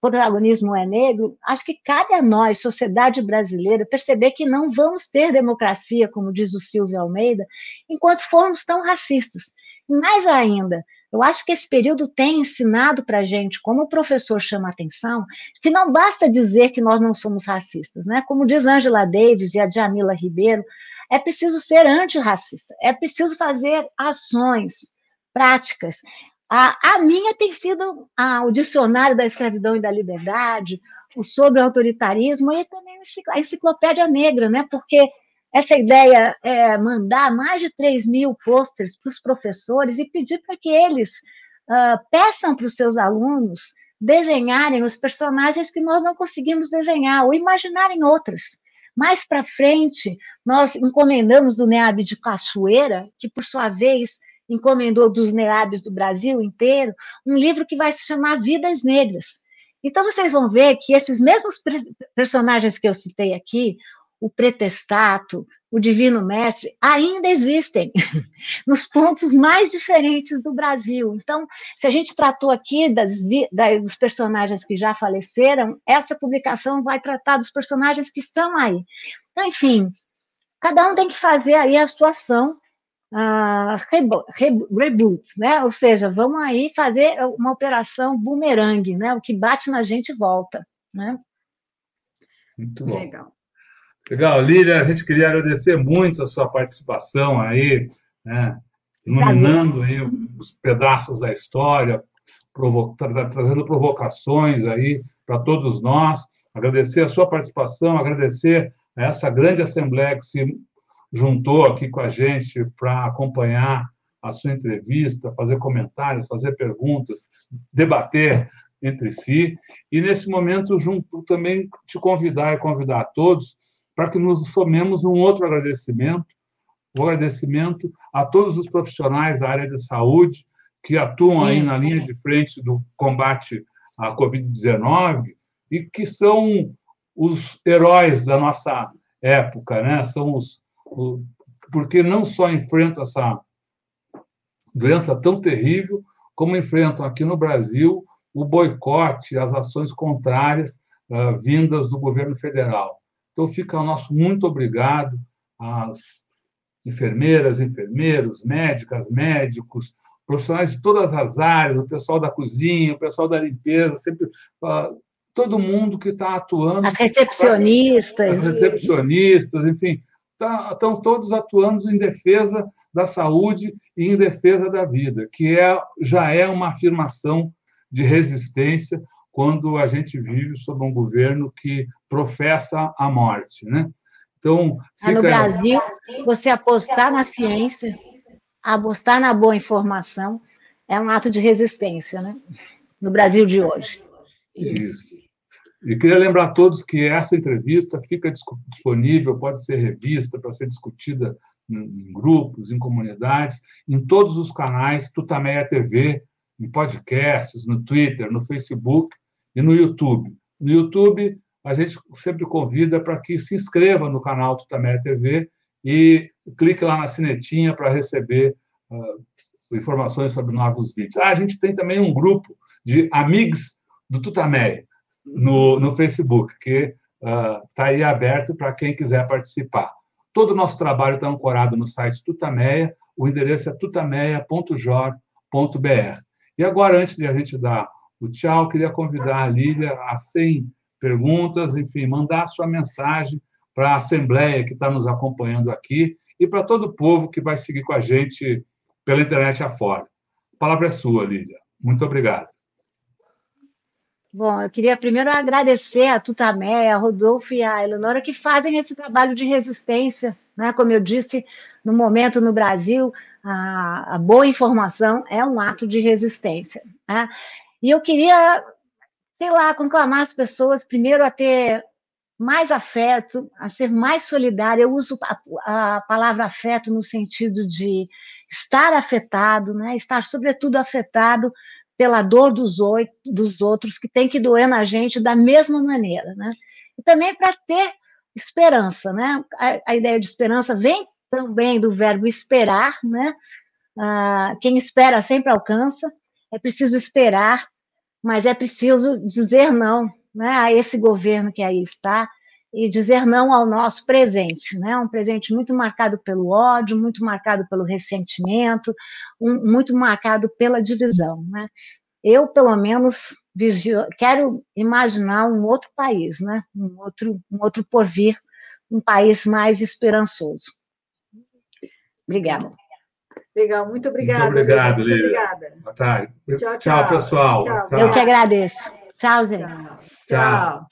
S3: protagonismo é negro, acho que cabe a nós, sociedade brasileira, perceber que não vamos ter democracia, como diz o Silvio Almeida, enquanto formos tão racistas. E mais ainda, eu acho que esse período tem ensinado para a gente, como o professor chama a atenção, que não basta dizer que nós não somos racistas, né? Como diz Angela Davis e a Jamila Ribeiro, é preciso ser antirracista, é preciso fazer ações práticas. A, a minha tem sido a, o Dicionário da Escravidão e da Liberdade, o Sobre Autoritarismo e também a Enciclopédia Negra, né? porque essa ideia é mandar mais de 3 mil posters para os professores e pedir para que eles uh, peçam para os seus alunos desenharem os personagens que nós não conseguimos desenhar ou imaginarem outras. Mais para frente, nós encomendamos do NEAB de Cachoeira, que por sua vez encomendou dos NEABs do Brasil inteiro, um livro que vai se chamar Vidas Negras. Então, vocês vão ver que esses mesmos personagens que eu citei aqui, o pretestato, o divino mestre, ainda existem nos pontos mais diferentes do Brasil. Então, se a gente tratou aqui das, da, dos personagens que já faleceram, essa publicação vai tratar dos personagens que estão aí. Então, enfim, cada um tem que fazer aí a sua ação uh, reboot, né? Ou seja, vamos aí fazer uma operação boomerang, né? O que bate na gente volta, né?
S1: Muito bom. Legal. Legal, Lília, a gente queria agradecer muito a sua participação aí, né? iluminando aí os pedaços da história, provo trazendo provocações aí para todos nós. Agradecer a sua participação, agradecer a essa grande assembleia que se juntou aqui com a gente para acompanhar a sua entrevista, fazer comentários, fazer perguntas, debater entre si. E nesse momento, junto também te convidar e convidar a todos para que nos somemos um outro agradecimento, o um agradecimento a todos os profissionais da área de saúde que atuam aí na linha de frente do combate à Covid-19 e que são os heróis da nossa época, né? São os porque não só enfrentam essa doença tão terrível, como enfrentam aqui no Brasil o boicote, as ações contrárias uh, vindas do governo federal. Então, fica o nosso muito obrigado às enfermeiras, enfermeiros, médicas, médicos, profissionais de todas as áreas, o pessoal da cozinha, o pessoal da limpeza, sempre uh, todo mundo que está atuando.
S3: As recepcionistas.
S1: As recepcionistas, enfim, tá, estão todos atuando em defesa da saúde e em defesa da vida, que é, já é uma afirmação de resistência quando a gente vive sob um governo que professa a morte, né?
S3: Então, fica... no Brasil, você apostar na ciência, apostar na boa informação, é um ato de resistência, né? No Brasil de hoje.
S1: Isso. E queria lembrar a todos que essa entrevista fica disponível, pode ser revista para ser discutida em grupos, em comunidades, em todos os canais Tutameia TV, em podcasts, no Twitter, no Facebook e no YouTube. No YouTube, a gente sempre convida para que se inscreva no canal Tutameia TV e clique lá na sinetinha para receber uh, informações sobre novos vídeos. Ah, a gente tem também um grupo de amigos do Tutameia no, no Facebook, que está uh, aí aberto para quem quiser participar. Todo o nosso trabalho está ancorado no site Tutameia, o endereço é tutameia.jor.br. E agora, antes de a gente dar o tchau, queria convidar a Lília a 100 perguntas, enfim, mandar sua mensagem para a Assembleia que está nos acompanhando aqui e para todo o povo que vai seguir com a gente pela internet afora. A palavra é sua, Lília. Muito obrigado.
S3: Bom, eu queria primeiro agradecer a Tutamé, a Rodolfo e a Eleonora que fazem esse trabalho de resistência. Né? Como eu disse, no momento no Brasil, a, a boa informação é um ato de resistência. Né? E eu queria, sei lá, conclamar as pessoas primeiro a ter mais afeto, a ser mais solidária. Eu uso a, a palavra afeto no sentido de estar afetado, né? estar, sobretudo, afetado pela dor dos, oito, dos outros, que tem que doer na gente da mesma maneira, né? E também para ter esperança, né? A, a, ideia de esperança vem também do verbo esperar, né? Ah, quem espera sempre alcança, é preciso esperar, mas é preciso dizer não né, a esse governo que aí está e dizer não ao nosso presente, né? Um presente muito marcado pelo ódio, muito marcado pelo ressentimento, um, muito marcado pela divisão, né? Eu, pelo menos, vigio, quero imaginar um outro país, né? Um outro, um outro porvir, um país mais esperançoso. Obrigada.
S2: Legal, muito obrigada.
S1: Muito obrigado, Lívia. Obrigada. Boa tarde. Tchau, tchau, tchau pessoal.
S3: Tchau. Eu que agradeço. Tchau, gente.
S2: tchau. tchau.